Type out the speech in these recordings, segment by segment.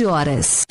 20 horas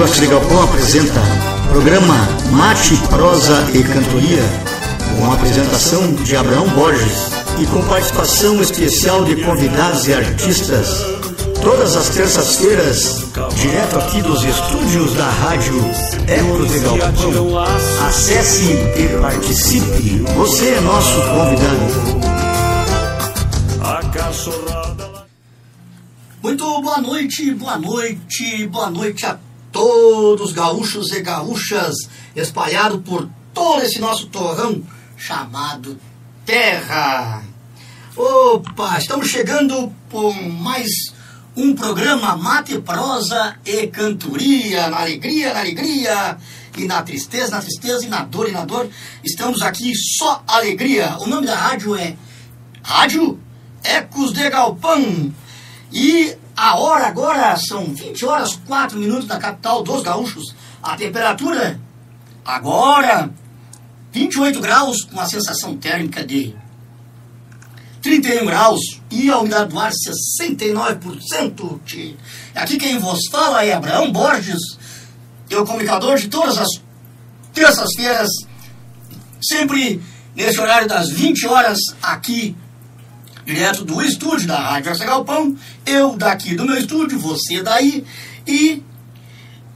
Rádio Afrigalpão apresenta programa Mate, Prosa e Cantoria, com a apresentação de Abraão Borges e com participação especial de convidados e artistas, todas as terças-feiras, direto aqui dos estúdios da Rádio Eco de Galpão. Acesse e participe, você é nosso convidado. Muito boa noite, boa noite, boa noite a todos gaúchos e gaúchas espalhados por todo esse nosso torrão chamado Terra. Opa, estamos chegando com mais um programa Mate, Prosa e Cantoria, na alegria, na alegria, e na tristeza, na tristeza, e na dor, e na dor. Estamos aqui só alegria. O nome da rádio é Rádio Ecos de Galpão. E a hora agora são 20 horas 4 minutos da capital dos gaúchos. A temperatura agora 28 graus com a sensação térmica de 31 graus e a umidade do ar 69%. Tchê. Aqui quem vos fala é Abraão Borges, eu comunicador de todas as terças-feiras, sempre nesse horário das 20 horas aqui direto do estúdio da Rádio Arce Galpão, eu daqui do meu estúdio, você daí, e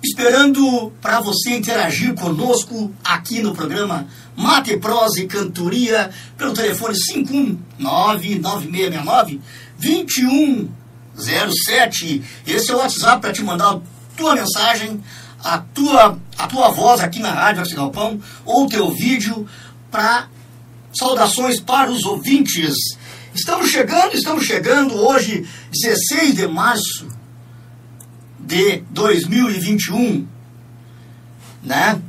esperando para você interagir conosco aqui no programa Mate, Prosa e Cantoria, pelo telefone 51999-2107. Esse é o WhatsApp para te mandar a tua mensagem, a tua, a tua voz aqui na Rádio Arce Galpão, ou teu vídeo para saudações para os ouvintes. Estamos chegando, estamos chegando hoje, 16 de março de 2021, né?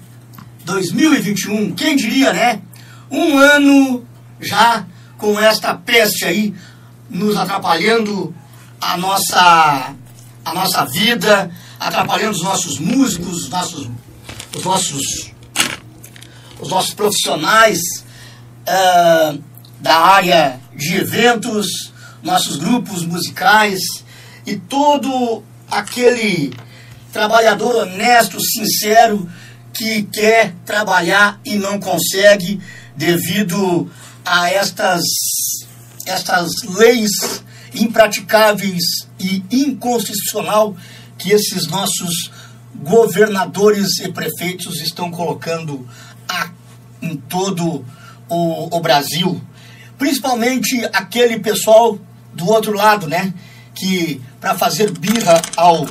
2021, quem diria, né? Um ano já com esta peste aí nos atrapalhando a nossa a nossa vida, atrapalhando os nossos músicos, os nossos os nossos os nossos profissionais uh, da área de eventos, nossos grupos musicais e todo aquele trabalhador honesto, sincero, que quer trabalhar e não consegue devido a estas, estas leis impraticáveis e inconstitucional que esses nossos governadores e prefeitos estão colocando a, em todo o, o Brasil. Principalmente aquele pessoal do outro lado, né? Que para fazer birra ao,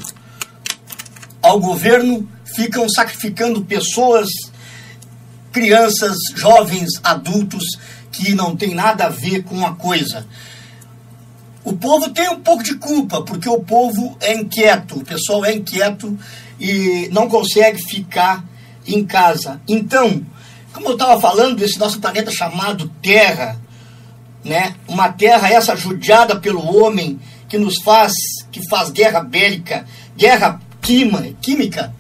ao governo ficam sacrificando pessoas, crianças, jovens, adultos que não tem nada a ver com a coisa. O povo tem um pouco de culpa, porque o povo é inquieto, o pessoal é inquieto e não consegue ficar em casa. Então, como eu estava falando, esse nosso planeta chamado Terra, né? Uma terra essa judiada pelo homem que nos faz, que faz guerra bélica, guerra quima, química,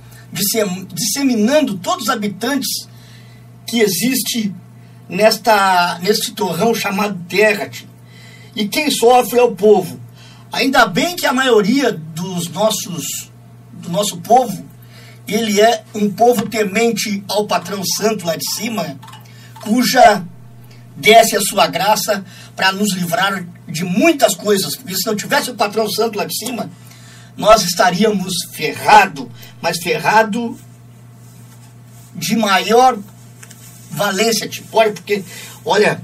disseminando todos os habitantes que existe nesta neste torrão chamado terra. E quem sofre é o povo. Ainda bem que a maioria dos nossos do nosso povo, ele é um povo temente ao patrão santo lá de cima, cuja desce a sua graça para nos livrar de muitas coisas. Porque se não tivesse o patrão santo lá de cima, nós estaríamos ferrado, mas ferrado de maior valência, tipo, olha, porque, olha,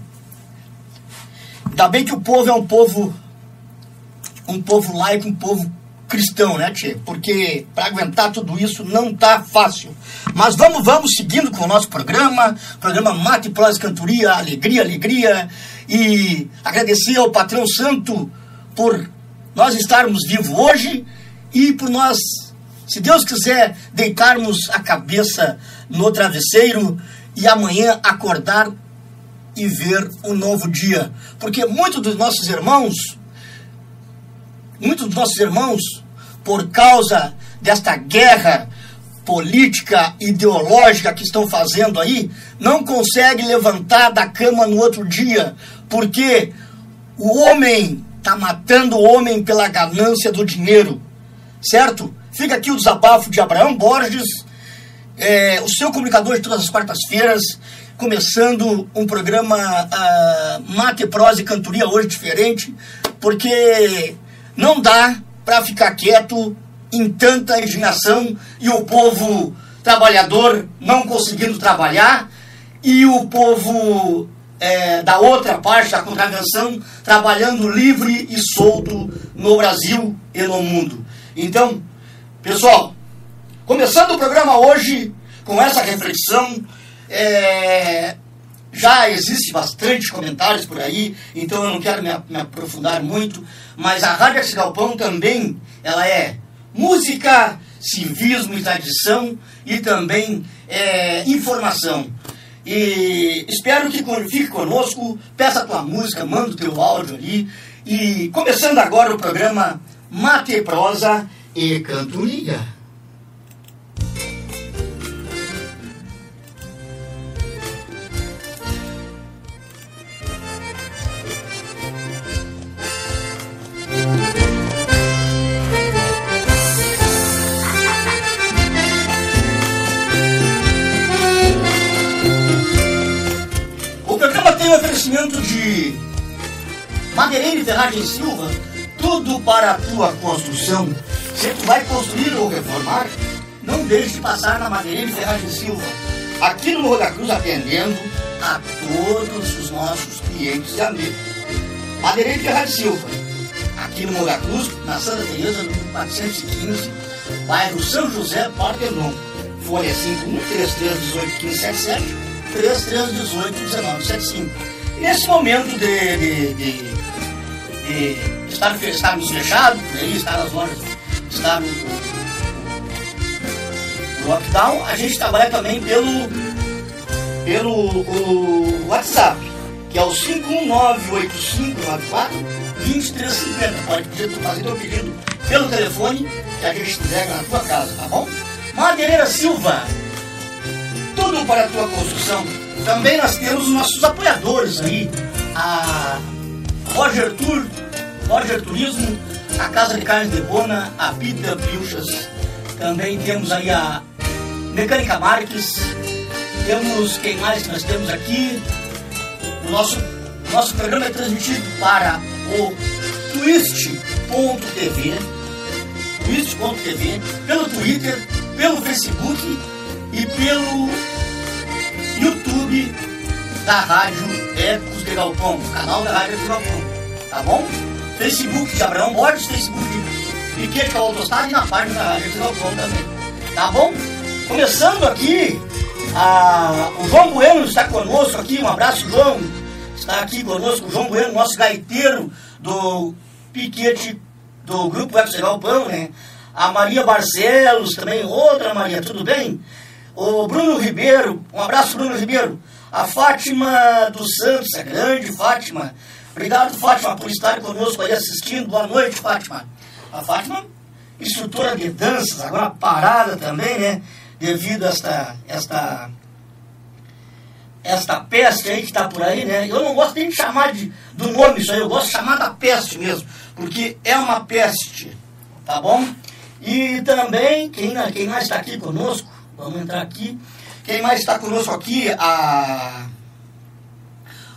ainda bem que o povo é um povo, um povo laico, um povo cristão, né, Tchê? Porque para aguentar tudo isso não tá fácil. Mas vamos, vamos seguindo com o nosso programa, programa Mate Prosa Cantoria, alegria, alegria, e agradecer ao patrão santo por nós estarmos vivos hoje e por nós, se Deus quiser, deitarmos a cabeça no travesseiro e amanhã acordar e ver um novo dia. Porque muitos dos nossos irmãos muitos dos nossos irmãos, por causa desta guerra política, ideológica que estão fazendo aí, não conseguem levantar da cama no outro dia, porque o homem está matando o homem pela ganância do dinheiro, certo? Fica aqui o desabafo de Abraão Borges, é, o seu comunicador de todas as quartas-feiras, começando um programa uh, Mate, Prosa e Cantoria hoje diferente, porque não dá para ficar quieto em tanta indignação e o povo trabalhador não conseguindo trabalhar e o povo é, da outra parte da contravenção trabalhando livre e solto no Brasil e no mundo. Então, pessoal, começando o programa hoje com essa reflexão, é, já existe bastante comentários por aí, então eu não quero me, me aprofundar muito, mas a Rádio Arte Galpão também, ela é música, civismo e tradição e também é, informação. E espero que fique conosco, peça a tua música, manda o teu áudio ali. E começando agora o programa Mate Prosa e Cantoria. Ferragem Silva, tudo para a tua construção. Se tu vai construir ou reformar, não deixe de passar na Madeireira Ferragem Silva. Aqui no Morro da Cruz, atendendo a todos os nossos clientes e amigos. Madeireira Ferragem Silva. Aqui no Morro da Cruz, na Santa Teresa, no 415, bairro São José, Partenon. Folha 5133181577, 33181975. Nesse momento de, de, de, de estar, estarmos fechados, aí, estar nas lojas, estar no, no lockdown, a gente trabalha também pelo, pelo WhatsApp, que é o 5198594 2350. Pode pedir, fazer teu pedido pelo telefone que a gente entrega na tua casa, tá bom? Madeireira Silva, tudo para a tua construção também nós temos os nossos apoiadores aí, a Roger Tour, Roger Turismo, a Casa de Carnes de Bona, a Pita Pilchas. Também temos aí a Mecânica Marques. Temos quem mais nós temos aqui? O nosso, nosso programa é transmitido para o twist.tv, twist.tv, pelo Twitter, pelo Facebook e pelo YouTube da Rádio Ecos de Galpão, canal da Rádio Ecos de Galpão, tá bom? Facebook de Abraão Borges, Facebook de Piquete Autostrada e na página da Rádio Ecos de Galpão também, tá bom? Começando aqui, a, o João Bueno está conosco aqui, um abraço João, está aqui conosco, o João Bueno, nosso gaiteiro do Piquete, do Grupo Ecos de Galpão, né? A Maria Barcelos também, outra Maria, tudo bem? O Bruno Ribeiro, um abraço Bruno Ribeiro. A Fátima dos Santos, a grande Fátima. Obrigado, Fátima, por estar conosco aí assistindo. Boa noite, Fátima. A Fátima, instrutora de danças, agora parada também, né? Devido a esta, esta, esta peste aí que está por aí, né? Eu não gosto nem de chamar de, do nome isso aí, eu gosto de chamar da peste mesmo, porque é uma peste, tá bom? E também, quem, quem mais está aqui conosco, vamos entrar aqui. Quem mais está conosco aqui? A...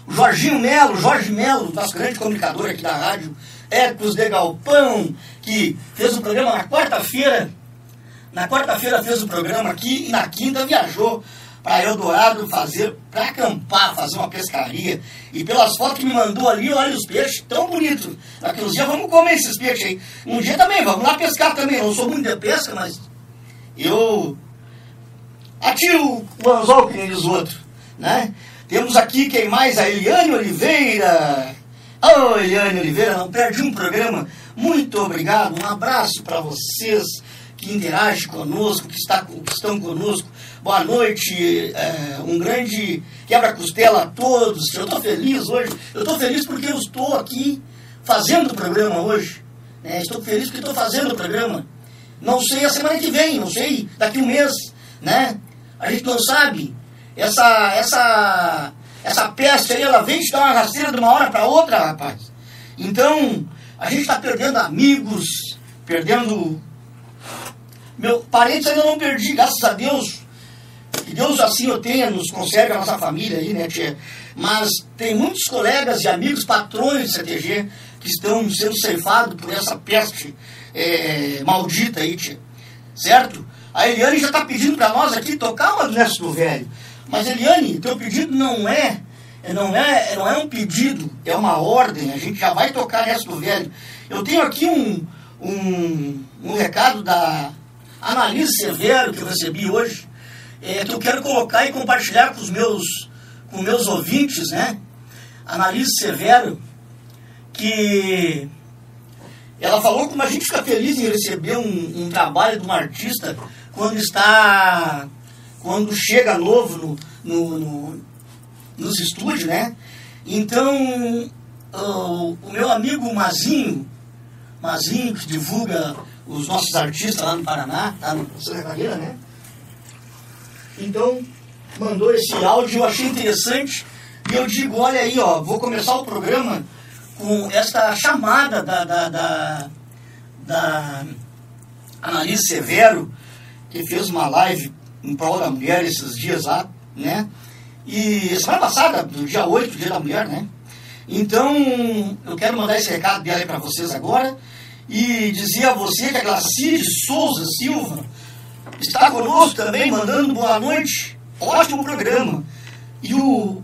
O Jorginho Melo, Jorge Melo, nosso grande comunicador aqui da rádio Ecos de Galpão, que fez o programa na quarta-feira. Na quarta-feira fez o programa aqui e na quinta viajou para Eldorado fazer, para acampar, fazer uma pescaria. E pelas fotos que me mandou ali, olha os peixes tão bonitos. Daqui uns dias vamos comer esses peixes aí. Um dia também, vamos lá pescar também. Eu não sou muito de pesca, mas eu atiro o anzol que nem os outros. Né? Temos aqui quem mais? A Eliane Oliveira. Ô, oh, Eliane Oliveira, não perdi um programa. Muito obrigado, um abraço para vocês que interagem conosco, que, está, que estão conosco. Boa noite, é, um grande quebra-costela a todos. Eu estou feliz hoje. Eu estou feliz porque eu estou aqui fazendo o programa hoje. Né? Estou feliz porque estou fazendo o programa. Não sei a semana que vem, não sei daqui um mês, né? A gente não sabe. Essa, essa, essa peste aí, ela vem te dar uma rasteira de uma hora para outra, rapaz. Então, a gente está perdendo amigos, perdendo meu parentes ainda não perdi, graças a Deus. Que Deus assim eu tenha, nos conserve a nossa família aí, né, tia? Mas tem muitos colegas e amigos, patrões de CTG, que estão sendo ceifados por essa peste é, maldita aí, tia. Certo? A Eliane já está pedindo para nós aqui tocar uma do do Velho. Mas, Eliane, teu pedido não é, não é, não é um pedido, é uma ordem. A gente já vai tocar Nesto do Velho. Eu tenho aqui um, um, um recado da Analise Severo que eu recebi hoje, é, que eu quero colocar e compartilhar com os meus, com meus ouvintes, né? Analise Severo, que ela falou como a gente fica feliz em receber um, um trabalho de um artista quando está, quando chega novo no, no, no nos estúdios, né? Então, o, o meu amigo Mazinho, Mazinho, que divulga os nossos artistas lá no Paraná, tá no Santa Catarina, né? Então, mandou esse áudio, eu achei interessante. E eu digo, olha aí, ó, vou começar o programa com esta chamada da, da, da, da Annalise Severo, que fez uma live em prol da mulher esses dias lá, né? E semana passada, no dia 8, dia da mulher, né? Então, eu quero mandar esse recado dela para vocês agora e dizer a você que a Glacide Souza Silva está conosco também, mandando boa noite. Ótimo programa. E o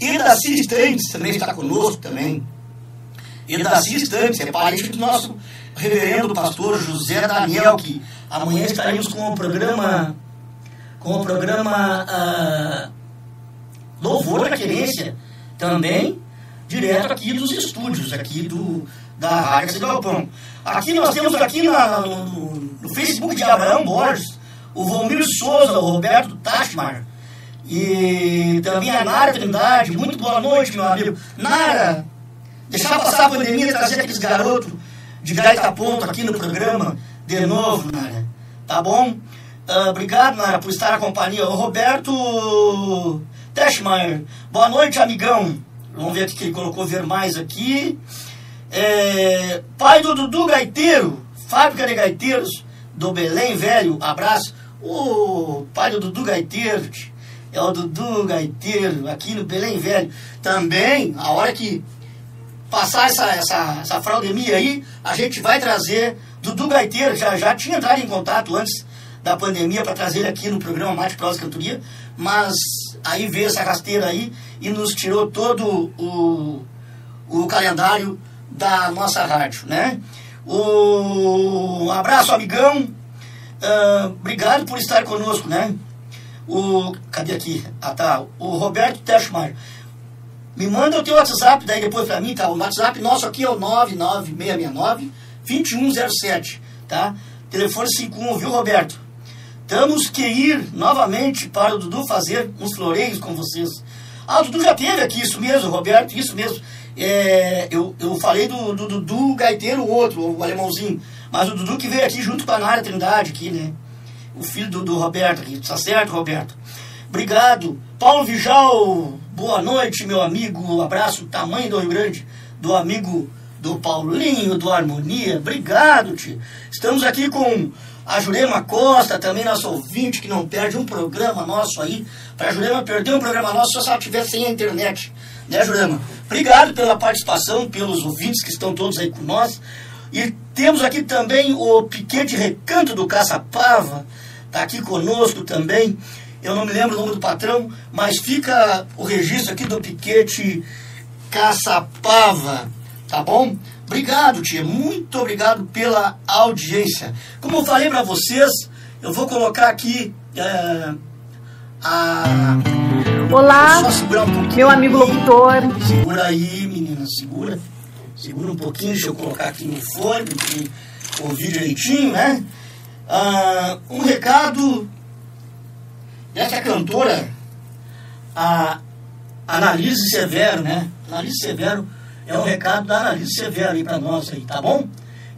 Edaci Estantes também está conosco também. Edaci Estantes é parente do nosso reverendo pastor José Daniel, que amanhã estaremos com o programa com o programa uh, Louvor da Querência, também direto aqui dos estúdios, aqui do, da Rádio Galpão. Aqui nós temos aqui na, no, no, Facebook de Abraão Borges, o Vomir Souza, o Roberto Tachmar, e também a Nara Trindade. Muito boa noite, meu amigo. Nara, deixar passar a pandemia e trazer aqueles garotos de gaita ponto aqui no programa de novo, Nara. Tá bom? Uh, obrigado, Nara, por estar na companhia. O Roberto Teschmeier, boa noite, amigão. Vamos ver o que ele colocou ver mais aqui. É, pai do Dudu Gaiteiro, fábrica de gaiteiros do Belém Velho, abraço. O pai do Dudu Gaiteiro, é o Dudu Gaiteiro, aqui no Belém Velho. Também, a hora que passar essa, essa, essa fraudemia aí, a gente vai trazer Dudu Gaiteiro, já, já tinha entrado em contato antes da pandemia para trazer ele aqui no programa Mate Prosa Cantoria, mas aí veio essa rasteira aí e nos tirou todo o, o calendário da nossa rádio, né? O, um abraço, amigão. Uh, obrigado por estar conosco, né? O, cadê aqui? Ah, tá. O Roberto Teschmeier. Me manda o teu WhatsApp daí depois para mim, tá? O WhatsApp nosso aqui é o 99669 2107, tá? Telefone 51, viu, Roberto? Temos que ir novamente para o Dudu fazer uns floreios com vocês. Ah, o Dudu já teve aqui, isso mesmo, Roberto, isso mesmo. É, eu, eu falei do, do Dudu Gaiteiro, o outro, o alemãozinho. Mas o Dudu que veio aqui junto com a Nara Trindade, aqui, né? O filho do, do Roberto aqui. Tá certo, Roberto? Obrigado. Paulo Vijal, boa noite, meu amigo. Um abraço, tamanho do Rio Grande, do amigo do Paulinho, do Harmonia. Obrigado, tio. Estamos aqui com a Jurema Costa, também nosso ouvinte, que não perde um programa nosso aí. Para a Jurema perder um programa nosso só se ela tiver sem a internet. Né, Jurema? Obrigado pela participação, pelos ouvintes que estão todos aí com nós. E temos aqui também o Piquete Recanto do Caçapava, está aqui conosco também. Eu não me lembro o nome do patrão, mas fica o registro aqui do Piquete Caçapava, tá bom? Obrigado, tia. Muito obrigado pela audiência. Como eu falei para vocês, eu vou colocar aqui é, a. Olá, um meu amigo locutor. Segura aí, menina, segura. Segura um pouquinho, deixa eu colocar aqui no fone, para ouvir direitinho, né? Ah, um recado dessa cantora, a Analise Severo, né? Analise Severo é um recado da Analise Severo aí para nós aí, tá bom?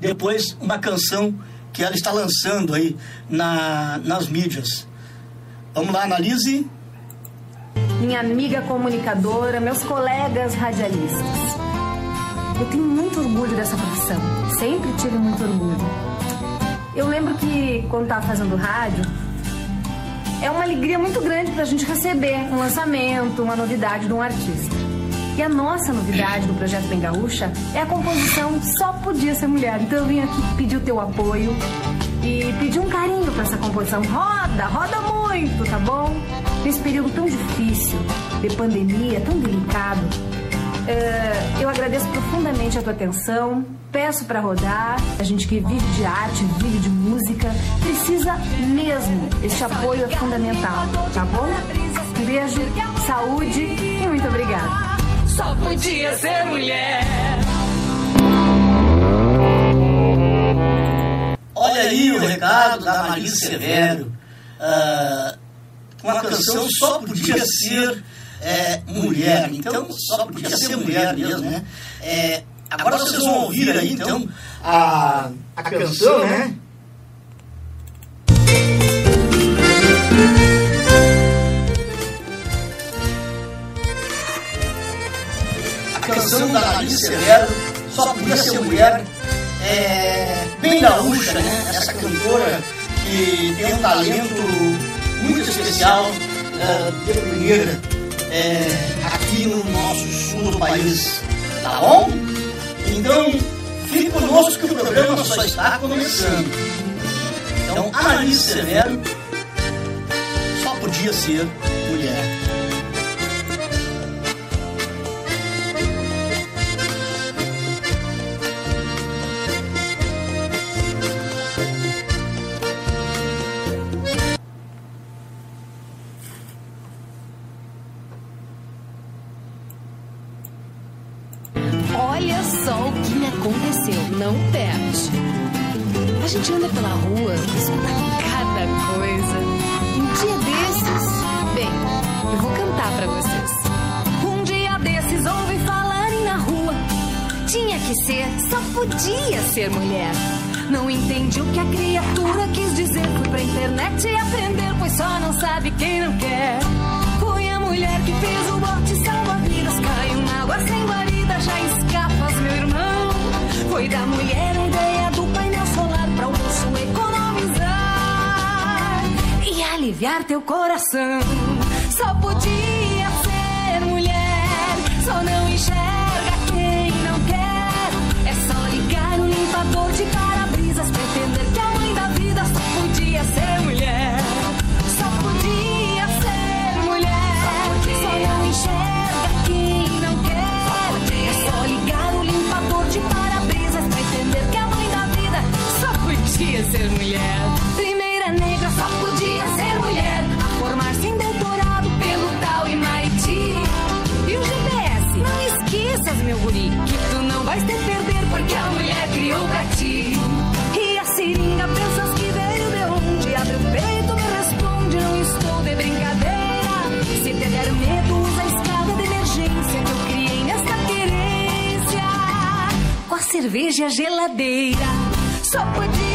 Depois uma canção que ela está lançando aí na, nas mídias. Vamos lá, Analise. Minha amiga comunicadora, meus colegas radialistas. Eu tenho muito orgulho dessa profissão. Sempre tive muito orgulho. Eu lembro que quando estava fazendo rádio, é uma alegria muito grande para a gente receber um lançamento, uma novidade de um artista. E a nossa novidade do Projeto Bem Gaúcha é a composição Só Podia Ser Mulher. Então eu vim aqui pedir o teu apoio e pedir um carinho para essa composição. Roda, roda muito, tá bom? Nesse período tão difícil, de pandemia, tão delicado, uh, eu agradeço profundamente a tua atenção. Peço para rodar. A gente que vive de arte, vive de música, precisa mesmo. Esse apoio é fundamental, tá bom? Um beijo, saúde e muito obrigada só podia ser mulher. Olha aí o recado da Marisa Severo. Uh, uma canção só podia ser é, mulher. Então, só podia ser mulher mesmo, né? É, agora vocês vão ouvir aí, então, a, a canção, né? Canção da Larissa Severo, Só Podia Ser Mulher, é, bem gaúcha, né? Essa cantora que tem um talento muito especial uh, de primeira é, aqui no nosso sul do país, tá bom? Então, fique conosco que o programa só está começando. Então, Larissa Severo só podia ser mulher. Não perde. A gente anda pela rua, escuta cada coisa. Um dia desses, bem, eu vou cantar para vocês. Um dia desses ouvi falarem na rua. Tinha que ser, só podia ser mulher. Não entendi o que a criatura quis dizer. Fui pra internet e aprender, pois só não sabe quem não quer. Foi a mulher que fez o bote salva-vidas. Caiu na água sem guarida, já. Foi da mulher a ideia do painel solar para o bolso economizar e aliviar teu coração. Só podia ser mulher, só não enxerga ser mulher. Primeira negra só podia ser mulher. A formar-se em doutorado pelo tal Imaiti. E o GPS, não esqueças, meu guri, que tu não vais te perder porque a mulher criou pra ti. E a seringa pensas que veio de onde? Abre o peito, me responde, não estou de brincadeira. Se te der medo, usa a escada de emergência que eu criei nesta querência. Com a cerveja geladeira, só podia.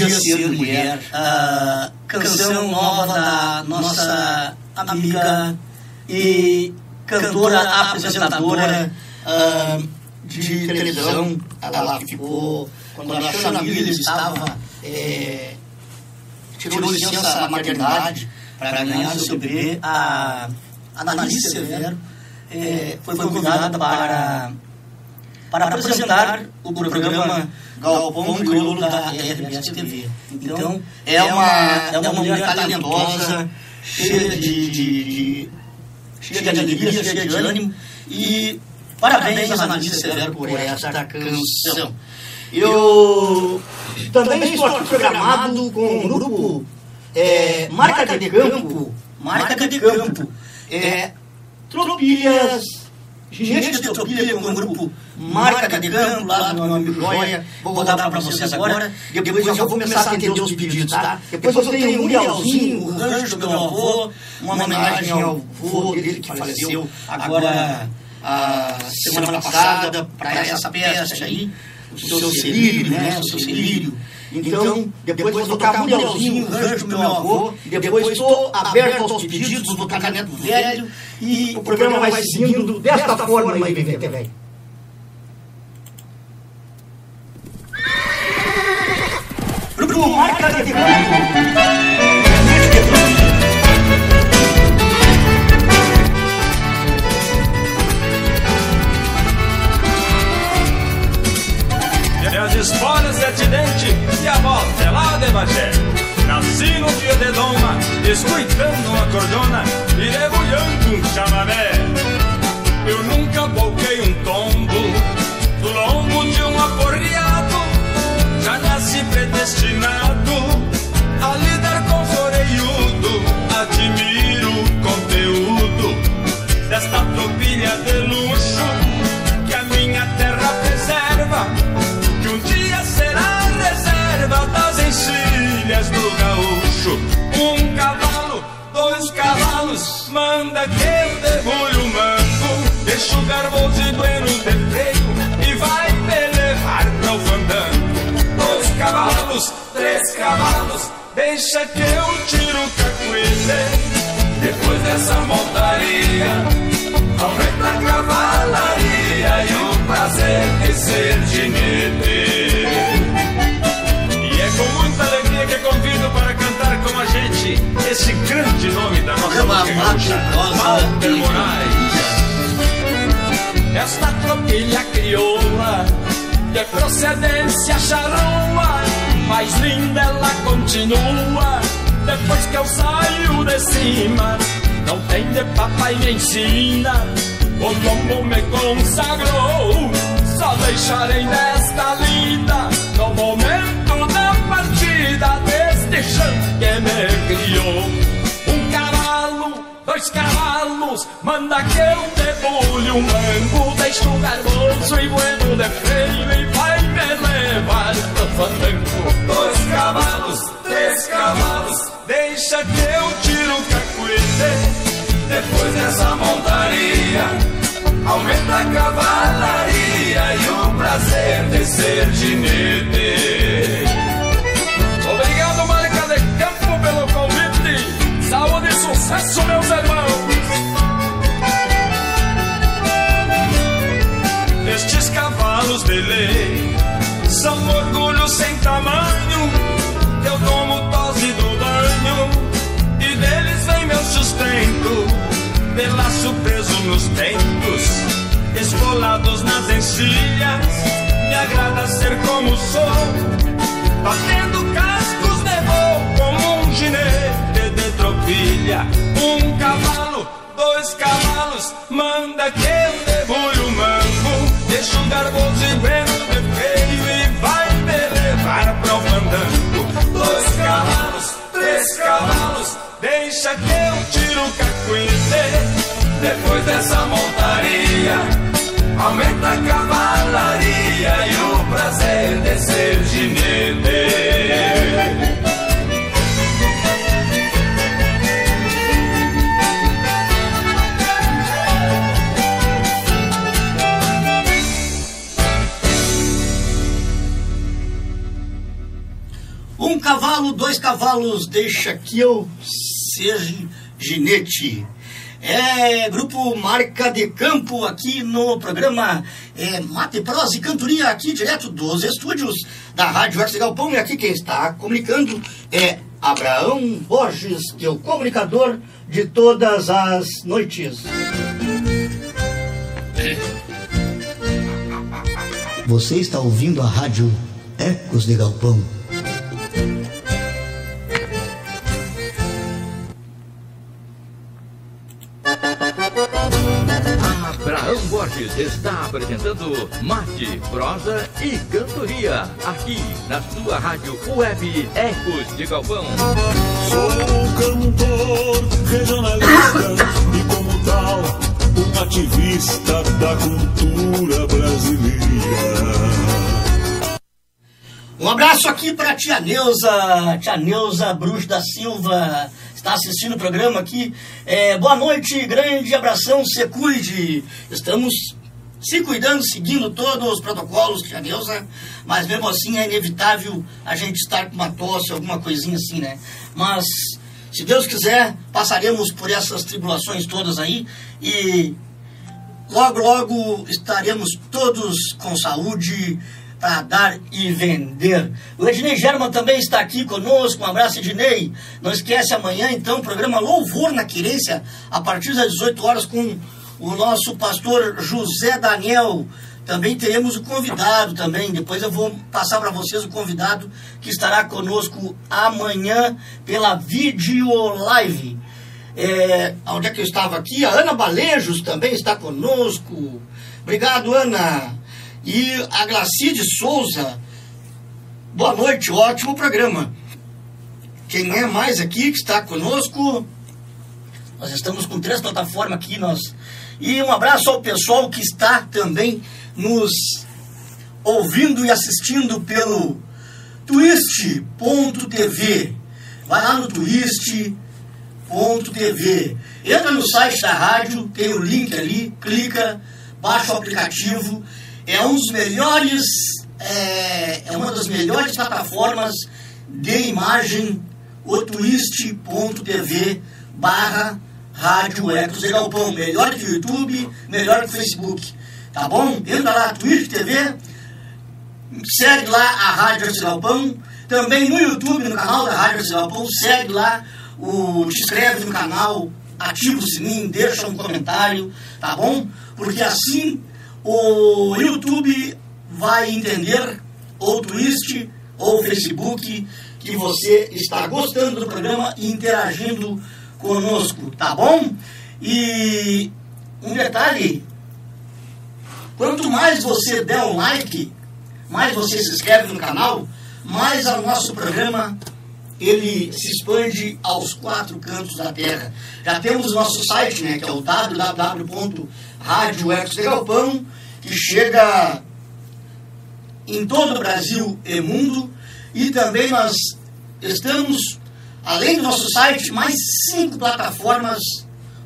Podia ser mulher. A canção nova da nossa amiga e cantora apresentadora ah, de televisão. Ela ficou, quando a Xana Miller estava, eh, tirou licença da maternidade para ganhar seu bebê, a Annalise Severo eh, foi convidada para para apresentar o programa Galpão Crioulo da RBS TV. Então, é uma, é uma mulher talentosa, cheia de, de, de- cheia de alegria, cheia de ânimo. E parabéns a Annalise Severo por esta canção. Eu também estou aqui programado com o grupo é, Marca de Campo, Marca de Campo, é, Tropilhas, Gente de com o grupo Marca de Campo, lá do meu amigo Joia, vou dar para vocês agora, depois eu vou começar a atender os pedidos, tá? Depois eu tenho o Murielzinho, o rancho do meu avô, uma homenagem ao avô dele que faleceu agora a semana passada para essa peste aí, o seu Celírio, né, o seu Celírio. Então, depois vou tocar Murielzinho, o rancho do meu avô, e depois estou aberto aos pedidos, vou tocar Neto Velho, e o programa vai seguindo desta forma aí, Vivente Velho. Grupo Marca de Campo. E as escolas de Atidente e a volta é lá de Bagé. Nasci no dia de doma, escutando uma cordona e debulhando um chamamé. Eu nunca bolquei um tombo do lombo de um aporreado. Predestinado a lidar com floreiudo. Admiro o conteúdo desta tropilha de luxo que a minha terra preserva que um dia será reserva das encilhas do gaúcho. Um cavalo, dois cavalos, manda que eu debulho o mango. Deixa o garboso e bueno três cavalos, deixa que eu tiro o cacuete. Depois dessa montaria, aumenta a cavalaria e o prazer de ser jinete. E é com muita alegria que convido para cantar com a gente esse grande nome da nossa música gaúcha, Walter. Moraes. Esta tropilha crioula de procedência charrua, mais linda ela continua depois que eu saio de cima não tem de papai me ensina, o lombo me consagrou. Só deixarei nesta lida, no momento da partida, deste chão que me criou. Um cavalo, dois cavalos, manda que eu debulhe um mango, deixo garboso e bueno de freio e vai me levar pro fandango. Dois cavalos, três cavalos, deixa que eu tiro o cacuete. Depois dessa montaria, aumenta a cavalaria e o prazer de ser ginete. Obrigado, Marca de Campo, pelo convite. Saúde e sucesso, meus tentos, esfolados nas encilhas. Me agrada ser como sou, batendo cascos de voo como um ginete de tropilha. Um cavalo, dois cavalos, manda que eu debulho o mango. Deixa o garboso Depois dessa montaria, aumenta a cavalaria e o prazer de ser ginete. Um cavalo, dois cavalos, deixa que eu seja ginete. É grupo Marca de Campo aqui no programa é, Mate Prosa e Cantoria, aqui direto dos estúdios da Rádio Arte Galpão. E aqui quem está comunicando é Abraão Borges, teu comunicador de todas as noites. Você está ouvindo a rádio Ecos de Galpão. Borges está apresentando Mate, Prosa e Cantoria, aqui na sua rádio web Ecos de Galvão. Sou cantor regionalista e, como tal, um ativista da cultura brasileira. Um abraço aqui para tia Neuza, tia Neuza Bruxo da Silva, está assistindo o programa aqui. É, boa noite, grande abração, se cuide. Estamos se cuidando, seguindo todos os protocolos, tia Neuza, mas mesmo assim é inevitável a gente estar com uma tosse, alguma coisinha assim, né? Mas, se Deus quiser, passaremos por essas tribulações todas aí e logo, logo estaremos todos com saúde para dar e vender. O Ednei German também está aqui conosco. Um abraço, Ednei. Não esquece amanhã, então, programa Louvor na Querência, a partir das 18 horas, com o nosso pastor José Daniel. Também teremos o convidado também. Depois eu vou passar para vocês o convidado que estará conosco amanhã pela Video Live. É, onde é que eu estava aqui? A Ana Balejos também está conosco. Obrigado, Ana. E a Glacide Souza, boa noite, ótimo programa. Quem é mais aqui que está conosco? Nós estamos com três plataformas aqui, nós. E um abraço ao pessoal que está também nos ouvindo e assistindo pelo twist.tv. Vai lá no twist.tv. Entra no site da rádio, tem o link ali, clica, baixa o aplicativo é um dos melhores, é, é uma das melhores plataformas de imagem, o twist.tv barra Rádio Ecos de Galpão. Melhor que o YouTube, melhor que o Facebook. Tá bom? Entra lá, Twitch TV, segue lá a Rádio Ecos de Galpão. Também no YouTube, no canal da Rádio Ecos de Galpão, segue lá, o, te inscreve no canal, ativa o sininho, deixa um comentário, tá bom? Porque assim o YouTube vai entender, ou Twist, ou Facebook, que você está gostando do programa e interagindo conosco, tá bom? E um detalhe, quanto mais você der um like, mais você se inscreve no canal, mais o nosso programa ele se expande aos quatro cantos da Terra. Já temos nosso site, né, que é o www.radioexgalpão, que chega em todo o Brasil e mundo. E também nós estamos, além do nosso site, mais cinco plataformas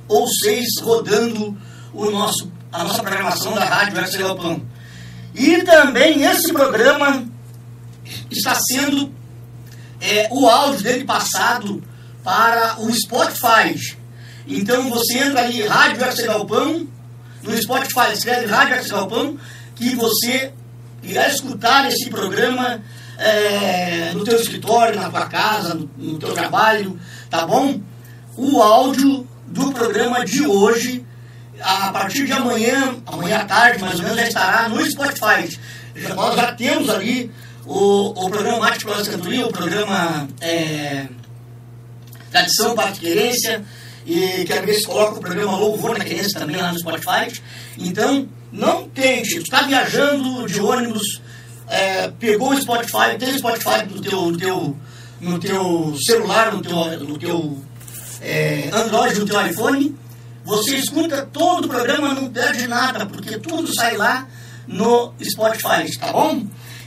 ou seis rodando o nosso, a nossa programação da Rádio Exgalpão. E também esse programa está sendo é, o áudio dele passado para o Spotify. Então você entra ali, Rádio Arce Galpão, no Spotify, escreve Rádio Arce Galpão, que você irá escutar esse programa é, no teu escritório, na tua casa, no, no teu trabalho, tá bom? O áudio do programa de hoje, a partir de amanhã, amanhã à tarde, mais ou menos, já estará no Spotify. Já, nós já temos ali o, o programa Mate Prosa Cantoria, o programa é, Tradição para Querência, e quero ver se coloca o programa Louvor na Querência também lá no Spotify. Então, não tente, está viajando de ônibus, é, pegou o Spotify, tem o Spotify no teu, no teu, no teu celular, no teu, no teu é, Android, no teu iPhone, você escuta todo o programa, não perde nada, porque tudo sai lá no Spotify, tá bom?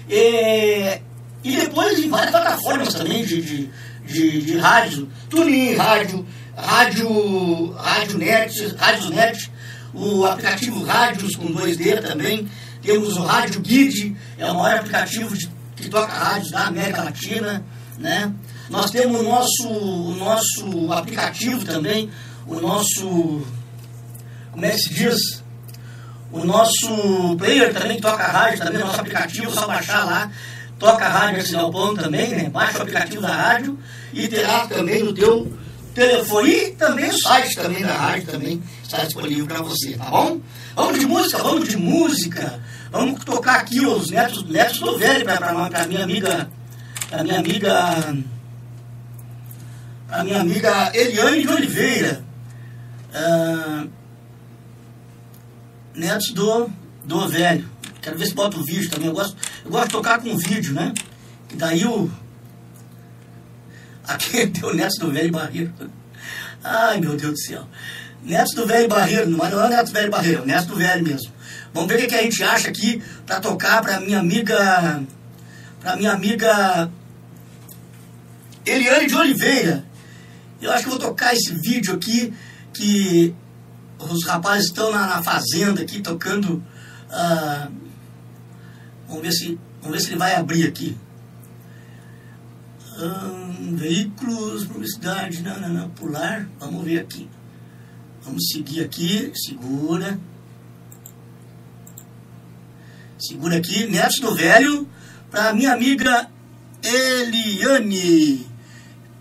E, e depois em várias plataformas também de, de, de, de rádio, Tunin Rádio, Rádio, Rádio Net, Rádio Net, o aplicativo Rádios com 2D também. Temos o Rádio Guide, é o maior aplicativo de, que toca rádios da América Latina. Né? Nós temos o nosso, o nosso aplicativo também, o nosso. Como é que se diz? O nosso player também toca rádio, também nosso aplicativo, só baixar lá, toca rádio Arce Galpão também, né? Baixa o aplicativo da rádio e terá também no teu telefone e também o site também da rádio também está disponível para você, tá bom? Vamos de música, vamos de música. Vamos tocar aqui os netos, netos do velho para minha amiga, para minha amiga, a minha amiga Eliane de Oliveira. Uh, netos do, do velho. Quero ver se bota o vídeo também. Eu gosto, eu gosto de tocar com vídeo, né? Que daí o. Aqui tem o Netos do Velho Barreiro. Ai, meu Deus do céu. Netos do Velho Barreiro, não é o Netos do Velho Barreiro, é o Netos do Velho mesmo. Vamos ver o que, que a gente acha aqui para tocar para minha amiga. Para minha amiga. Eliane de Oliveira. Eu acho que vou tocar esse vídeo aqui que os rapazes estão na, na fazenda aqui tocando. Uh, vamos, ver se, vamos ver se ele vai abrir aqui. Um, veículos, publicidade, não, não, não, pular. Vamos ver aqui. Vamos seguir aqui, segura. Segura aqui, Netos do Velho, para minha amiga Eliane.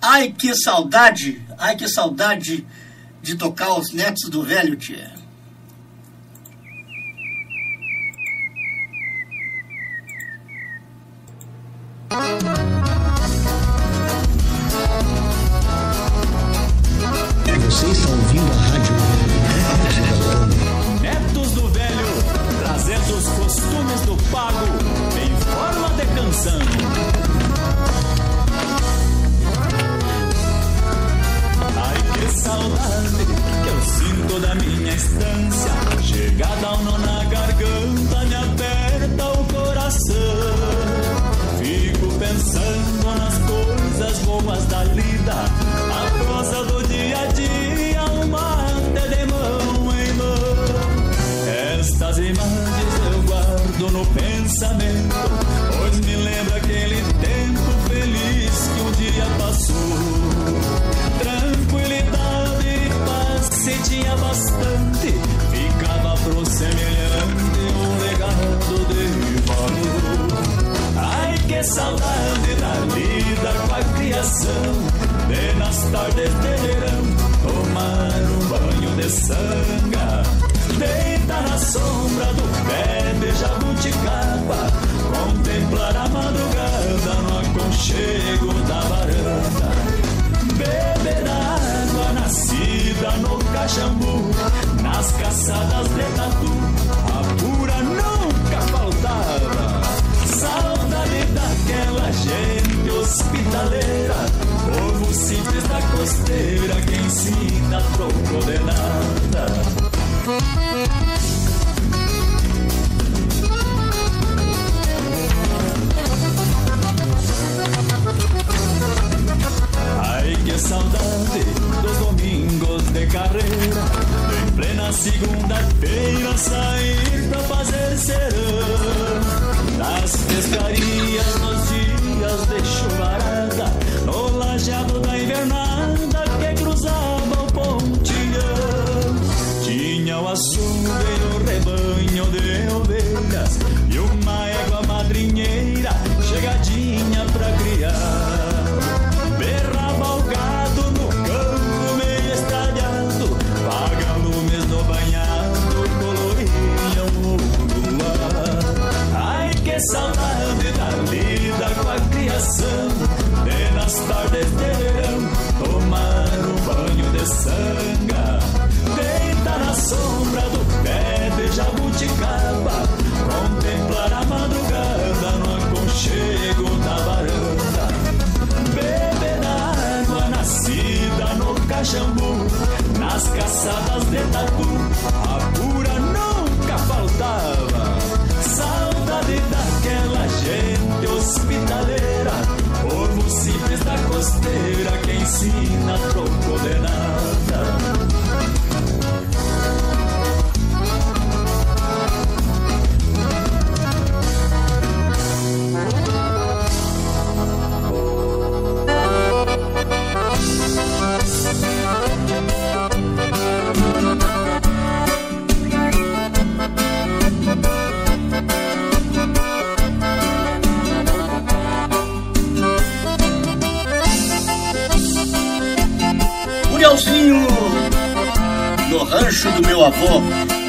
Ai que saudade, ai que saudade de tocar os netos do velho, tia.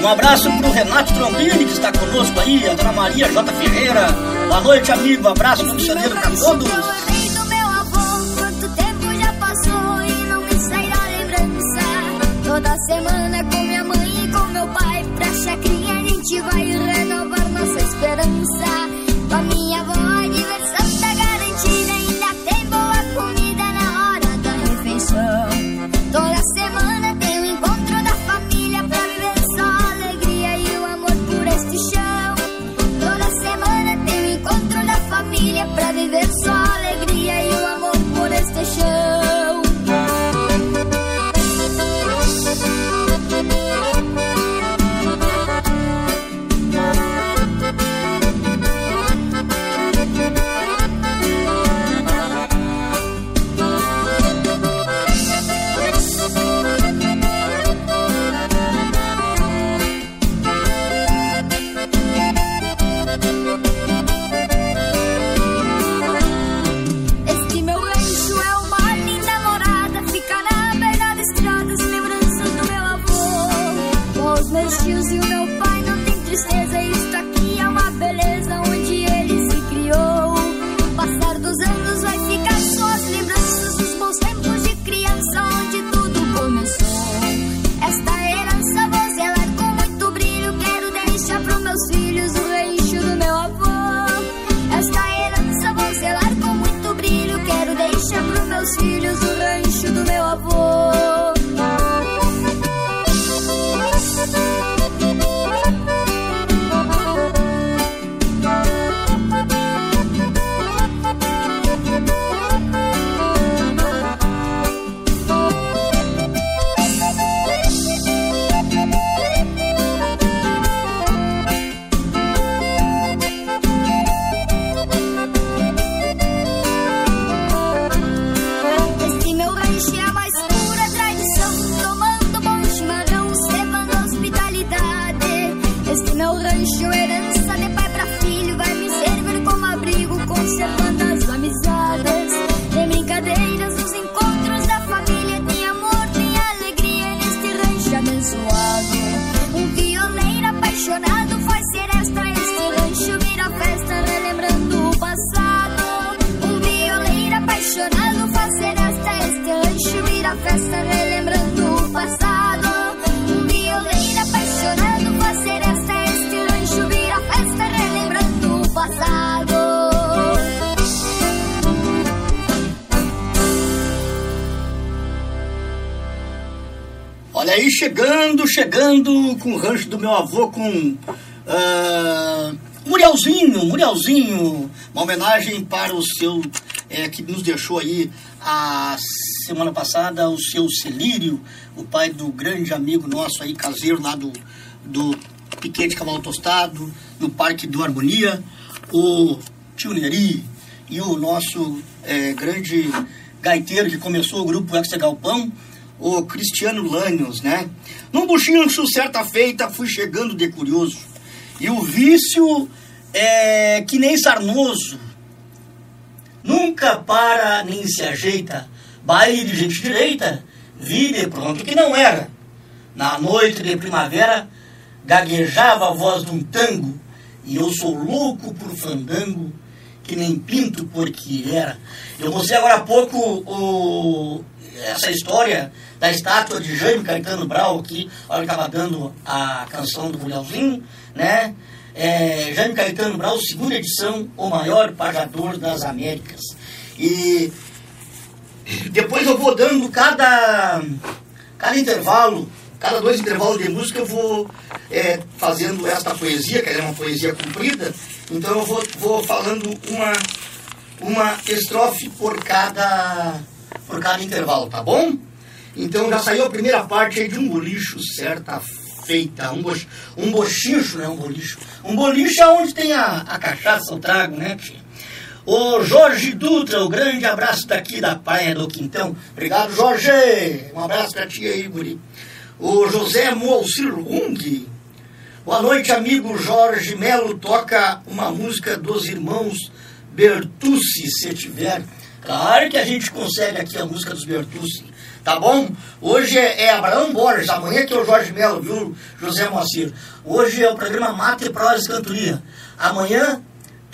Um abraço pro Renato Trombini, que está conosco aí, a Dona Maria J. Ferreira. Boa noite, amigo. Um abraço pro funcionário pra todos. Toda semana com minha mãe e com meu pai, pra chacrinha a gente vai renovar. Chegando, com o rancho do meu avô com ah, Murielzinho, Murielzinho, uma homenagem para o seu, é, que nos deixou aí a semana passada, o seu Celírio, o pai do grande amigo nosso aí, caseiro lá do, do Piquete Cavalo Tostado, no Parque do Harmonia, o tio Neri e o nosso é, grande gaiteiro que começou o grupo Exa Galpão, o Cristiano Lanios, né? Num buchincho, certa feita, fui chegando de curioso. E o vício é que nem sarnoso. Nunca para nem se ajeita. Baile de gente direita, vi de pronto que não era. Na noite de primavera, gaguejava a voz de um tango. E eu sou louco por fandango, que nem pinto porque era. Eu mostrei agora há pouco o, essa história da estátua de Jaime Caetano Brau aqui, olha que estava dando a canção do Mulherzinho, né? É, Jaime Caetano Brau, segunda edição, o maior pagador das Américas. E depois eu vou dando cada, cada intervalo, cada dois intervalos de música eu vou é, fazendo esta poesia, que é uma poesia comprida, então eu vou, vou falando uma, uma estrofe por cada, por cada intervalo, tá bom? Então já saiu a primeira parte aí de um bolicho certa feita, um, boch, um bochincho, né? Um bolicho. Um bolicho é onde tem a, a cachaça, o trago, né, tia? O Jorge Dutra, o grande abraço daqui da Praia do Quintão. Obrigado, Jorge! Um abraço pra ti aí, guri. O José Moacir Hung. Boa noite, amigo Jorge Melo. Toca uma música dos irmãos Bertucci, se tiver. Claro que a gente consegue aqui a música dos Bertucci. Tá bom? Hoje é, é Abraão Borges, amanhã que é o Jorge Melo, viu, José Moacir? Hoje é o programa Mate, Prosa e Cantoria. Amanhã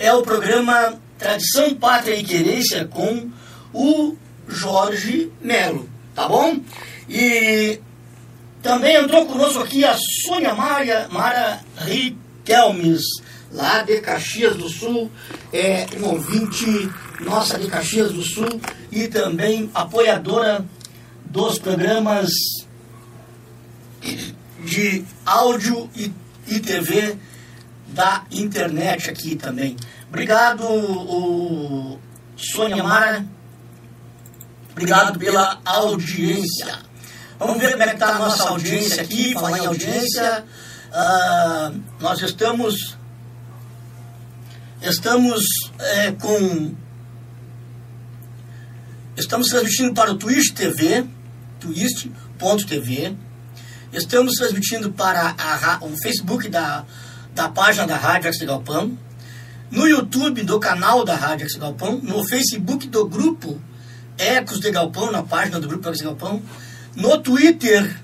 é o programa Tradição, Pátria e Querência com o Jorge Melo, tá bom? E também entrou conosco aqui a Sônia Maria, Mara Riquelmes, lá de Caxias do Sul, é um ouvinte nossa de Caxias do Sul e também apoiadora dos programas de áudio e, e TV da internet aqui também. Obrigado, o Sônia Mara. Obrigado pela audiência. Vamos ver como é que está a nossa audiência aqui, falar em audiência. Uh, nós estamos estamos é, com estamos transmitindo para o Twitch TV twist.tv. Estamos transmitindo para a, o Facebook da, da página da Rádio Ex Galpão, no YouTube do canal da Rádio Ex Galpão, no Facebook do grupo Ecos de Galpão, na página do grupo Ecos de Galpão, no Twitter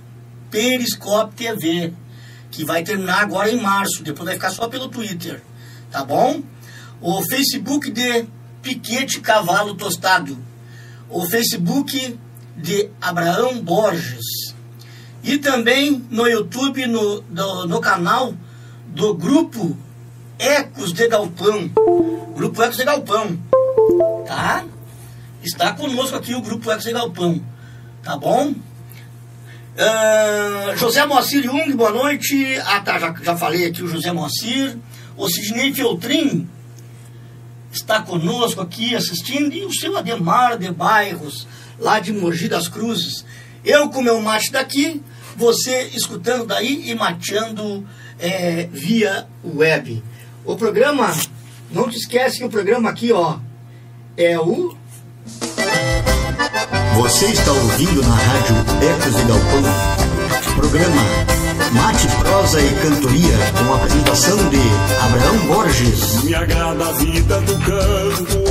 Periscope TV, que vai terminar agora em março, depois vai ficar só pelo Twitter, tá bom? O Facebook de Piquete Cavalo Tostado, o Facebook de Abraão Borges. E também no YouTube, no, no, no canal do grupo Ecos de Galpão. Grupo Ecos de Galpão. Tá? Está conosco aqui o grupo Ecos de Galpão. Tá bom? Uh, José Moacir Jung, boa noite. Ah, tá, já, já falei aqui o José Moacir. O Sidney Feltrin está conosco aqui assistindo. E o seu Ademar de Bairros lá de Mogi das Cruzes. Eu com meu mate daqui, você escutando daí e mateando é, via web. O programa, não te esquece que o programa aqui, ó, é o. Você está ouvindo na rádio Ecos de Galpão, programa Mate, Prosa e Cantoria, com a apresentação de Abraão Borges. Me agrada a vida do campo,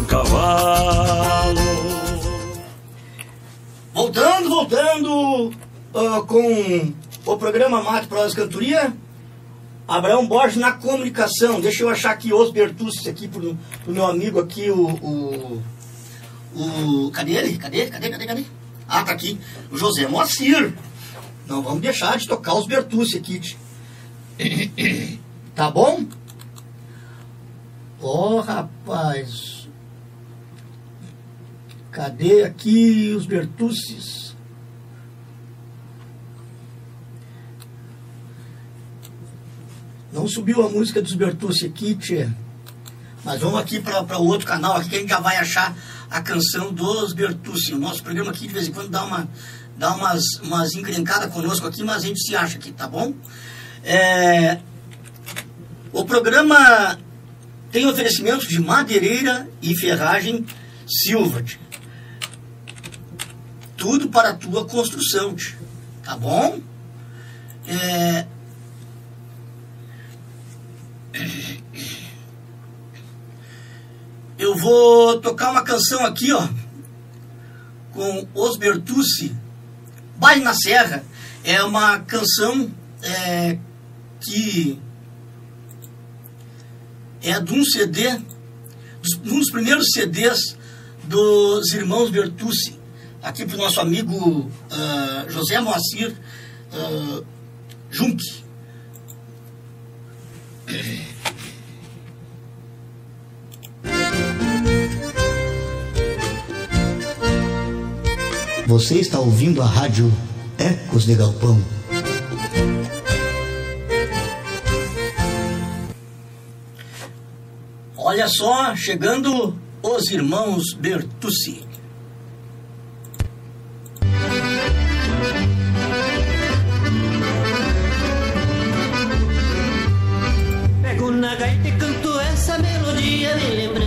um cavalo. Voltando, voltando uh, com o programa Mate Prosa Cantoria. Abraão Borges na comunicação. Deixa eu achar aqui os Bertucci aqui pro, pro meu amigo aqui, o, o, o. Cadê ele? Cadê? Cadê? Cadê? Cadê? Ah, tá aqui o José Moacir. Não vamos deixar de tocar os Bertucci aqui. Tá bom? Ó, oh, rapaz. Cadê aqui os Bertucci? Não subiu a música dos Bertucci aqui, tia. Mas vamos aqui para o outro canal aqui que a gente já vai achar a canção dos Bertucci. O nosso programa aqui de vez em quando dá uma dá umas, umas encrencadas conosco aqui, mas a gente se acha aqui, tá bom? É, o programa tem oferecimento de madeireira e ferragem Silvert. Tudo para a tua construção, tá bom? É, eu vou tocar uma canção aqui, ó, com Os Bertucci, Baile na Serra. É uma canção é, que é de um CD, um dos primeiros CDs dos irmãos Bertucci. Aqui para o nosso amigo uh, José Moacir uh, Junque. Você está ouvindo a rádio Ecos de Galpão. Olha só, chegando os irmãos Bertucci. Pego na gaita e canto essa melodia, me lembrando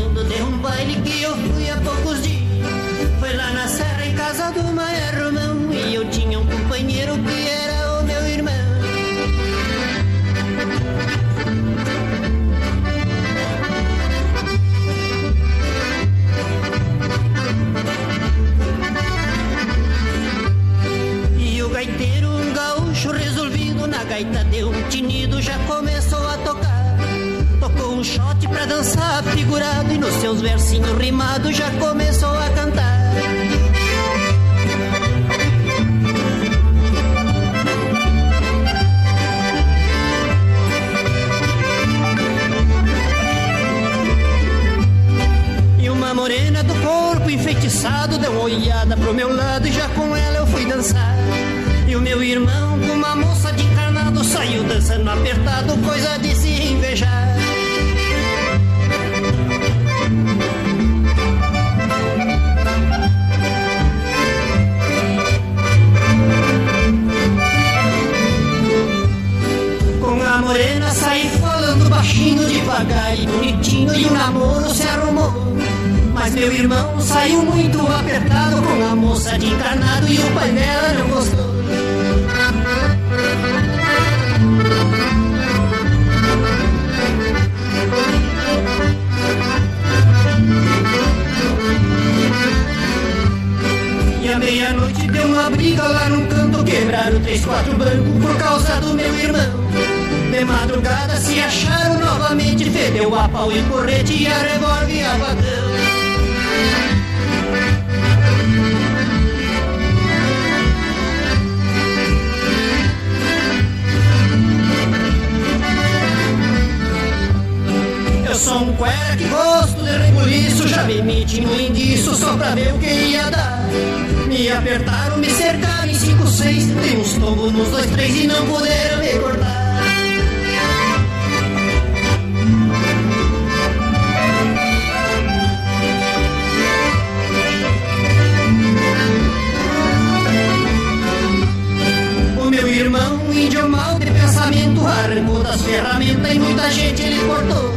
do Maia Romão, e eu tinha um companheiro que era o meu irmão. E o gaiteiro, um gaúcho resolvido, na gaita deu um tinido, já começou a tocar. Tocou um shot pra dançar figurado e nos seus versinhos rimados já começou a cantar. Do corpo enfeitiçado deu uma olhada pro meu lado e já com ela eu fui dançar. E o meu irmão, com uma moça de encarnado, saiu dançando apertado, coisa de se invejar. Com a morena saí falando baixinho, devagar e bonitinho, e o namoro se arrumou. Mas meu irmão saiu muito apertado com a moça de encarnado e o pai dela não gostou. E à meia-noite deu uma briga lá num canto, quebraram três, quatro bancos por causa do meu irmão. De madrugada se acharam novamente, fedeu a pau e correte e a revólver e a botão. Sou um cuera que gosto de rebuliço Já me meti no indiço só pra ver o que ia dar. Me apertaram, me cercaram em cinco, seis Tem uns tombos nos dois, três e não puderam me cortar. Meu irmão, índio mal de pensamento Arrancou das ferramentas e muita gente ele cortou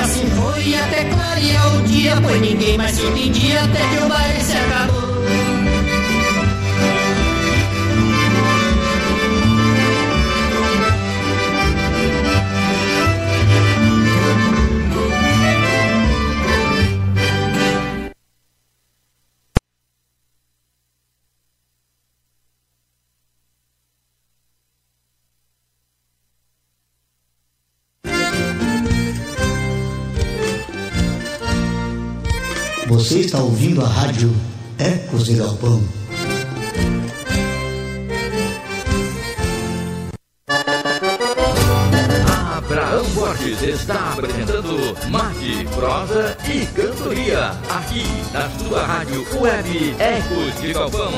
assim foi até clarear o dia Pois ninguém mais se entendia até que o baile se acabou Você está ouvindo a rádio Ecos de Galpão. Abraão Borges está apresentando Mate, Prosa e Cantoria. Aqui na sua rádio web Ecos de Galpão.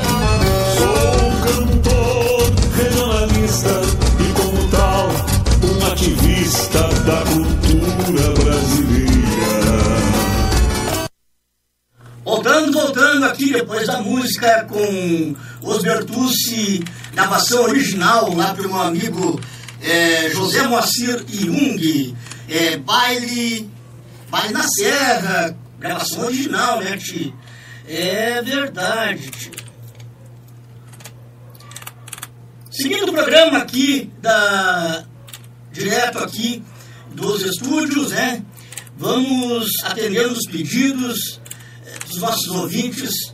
Sou cantor regionalista e como tal, uma ativista da cultura brasileira. Voltando, aqui depois da música com os Bertucci, gravação original lá pelo meu amigo é, José Moacir Jung, é, baile, baile na Serra, gravação original, né, Ti? É verdade, Ti. Seguindo o programa aqui, da, direto aqui dos estúdios, né? Vamos atender os pedidos dos nossos ouvintes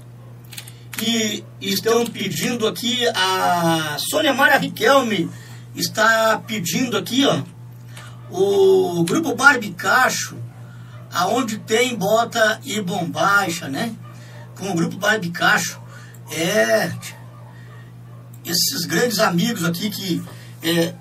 que estão pedindo aqui. A Sônia Mara Riquelme está pedindo aqui, ó, o grupo Barbicacho, aonde tem bota e bombacha, né? Com o grupo Barbicacho. É, esses grandes amigos aqui que é,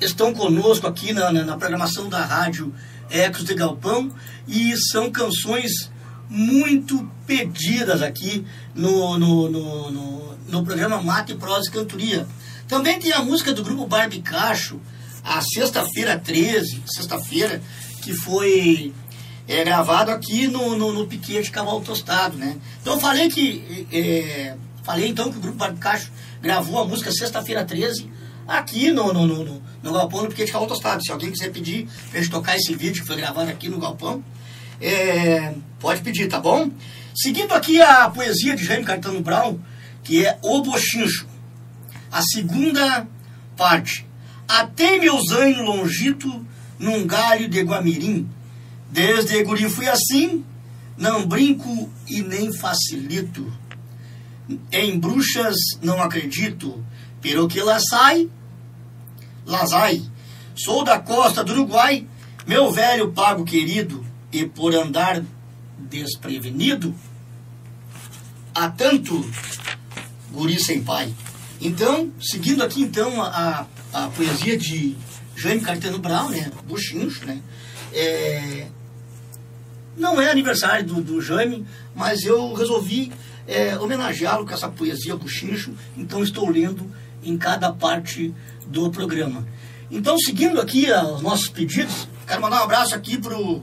estão conosco aqui na, na, na, programação da rádio Ecos de Galpão e são canções muito pedidas aqui no, no, no, no, no programa Mate, Prosa e Cantoria. Também tem a música do grupo Barbicacho, a Sexta-feira 13, sexta-feira, que foi é, gravado aqui no, no, no Piquete Cavalo Tostado, né? Então eu falei que... É, falei então que o grupo Barbicacho gravou a música Sexta-feira 13 aqui no, no, no, no, no Galpão do Piquete Calão Tostado. Se alguém quiser pedir pra gente tocar esse vídeo que foi gravado aqui no Galpão, é, pode pedir, tá bom? Seguindo aqui a poesia de Jaime Caetano Brown, que é O Bochincho. A segunda parte. Até meus anos longito num galho de guamirim. Desde guri fui assim, não brinco e nem facilito. Em bruxas não acredito, pero que lá sai, lá sai. Sou da costa do Uruguai, meu velho pago querido, e por andar desprevenido, há tanto guri sem pai. Então, seguindo aqui então a, a poesia de Jaime Caetano Brown, né? Buchincho, né? É, não é aniversário do, do Jaime, mas eu resolvi é, homenageá-lo com essa poesia Buchincho, então estou lendo em cada parte do programa. Então, seguindo aqui os nossos pedidos, quero mandar um abraço aqui pro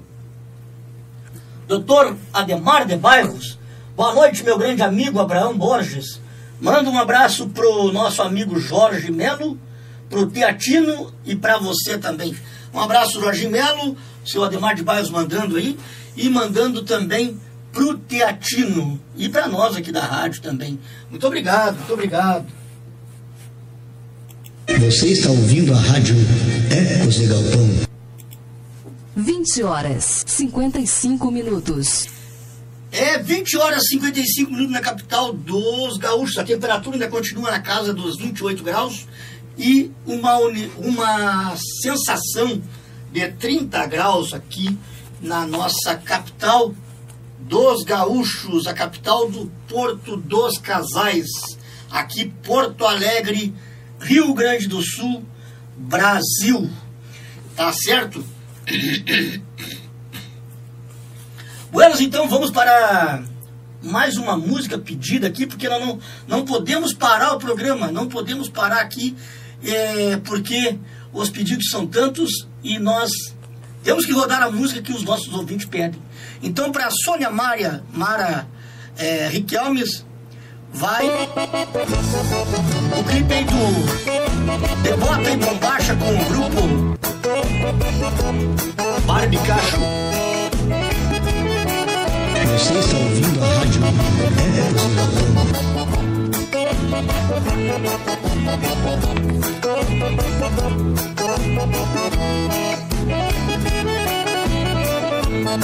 doutor Ademar de Bairros. Boa noite, meu grande amigo Abraão Borges. Manda um abraço pro nosso amigo Jorge Melo, pro Teatino e para você também. Um abraço, Jorge Melo, seu Ademar de Bairros mandando aí, e mandando também pro Teatino e para nós aqui da rádio também. Muito obrigado, muito obrigado. Você está ouvindo a rádio Ecos de Galpão. 20 horas 55 minutos. É 20 horas e 55 minutos na capital dos gaúchos. A temperatura ainda continua na casa dos 28 graus e uma, uma sensação de 30 graus aqui na nossa capital dos gaúchos, a capital do Porto dos Casais, aqui Porto Alegre, Rio Grande do Sul, Brasil. Tá certo? Buenas, então vamos para mais uma música pedida aqui, porque nós não, não podemos parar o programa, não podemos parar aqui, é, porque os pedidos são tantos e nós temos que rodar a música que os nossos ouvintes pedem. Então, para a Sônia Maria, Mara é, Riquelmes, vai o clipe do De Bota e Bombacha com o grupo Barbicacho. Você está ouvindo a rádio Ecos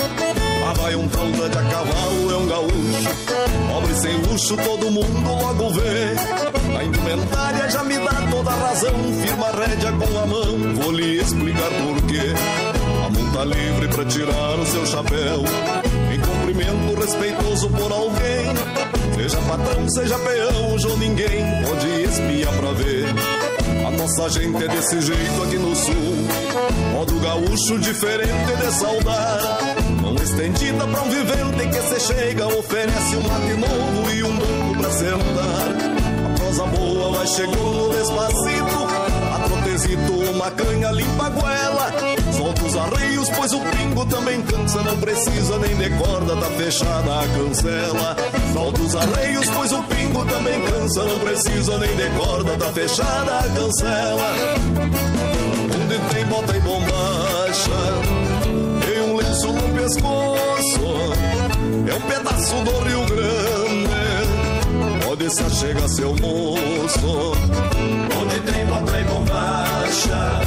de Vai um fralda de a cavalo, é um gaúcho. Pobre sem luxo, todo mundo logo vê. A indumentária já me dá toda a razão. Firma a rédea com a mão, vou lhe explicar porquê. A mão tá livre pra tirar o seu chapéu. Em cumprimento respeitoso por alguém. Seja patrão, seja peão, ou ninguém pode espiar pra ver. A nossa gente é desse jeito aqui no sul. Modo gaúcho diferente de saudar. Mão estendida pra um vivente que se chega, oferece um mate novo e um banco pra sentar. A prosa boa vai chegando despacito, a trotezito, uma canha limpa a goela. Solta os arreios, pois o pingo também cansa. Não precisa nem de corda, tá fechada a cancela. Solta os arreios, pois o pingo também cansa. Não precisa nem de corda, tá fechada a cancela. Onde tem bota e bombacha, pescoço. É um pedaço do Rio Grande. Pode se achega seu moço. Onde tem bota e bombacha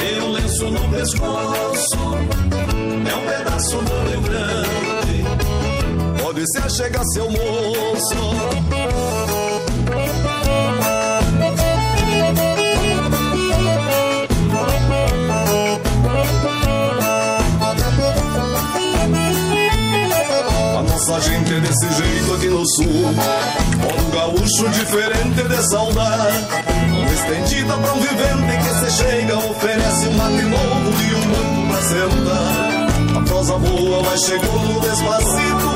E um lenço no pescoço É um pedaço do Rio Grande Pode se achegar seu moço. Nossa gente é desse jeito aqui no sul. Modo gaúcho diferente de saudade. Estendida pra um vivente que se chega, oferece um mate novo e um banco pra sentar. A prosa boa vai chegando despacito.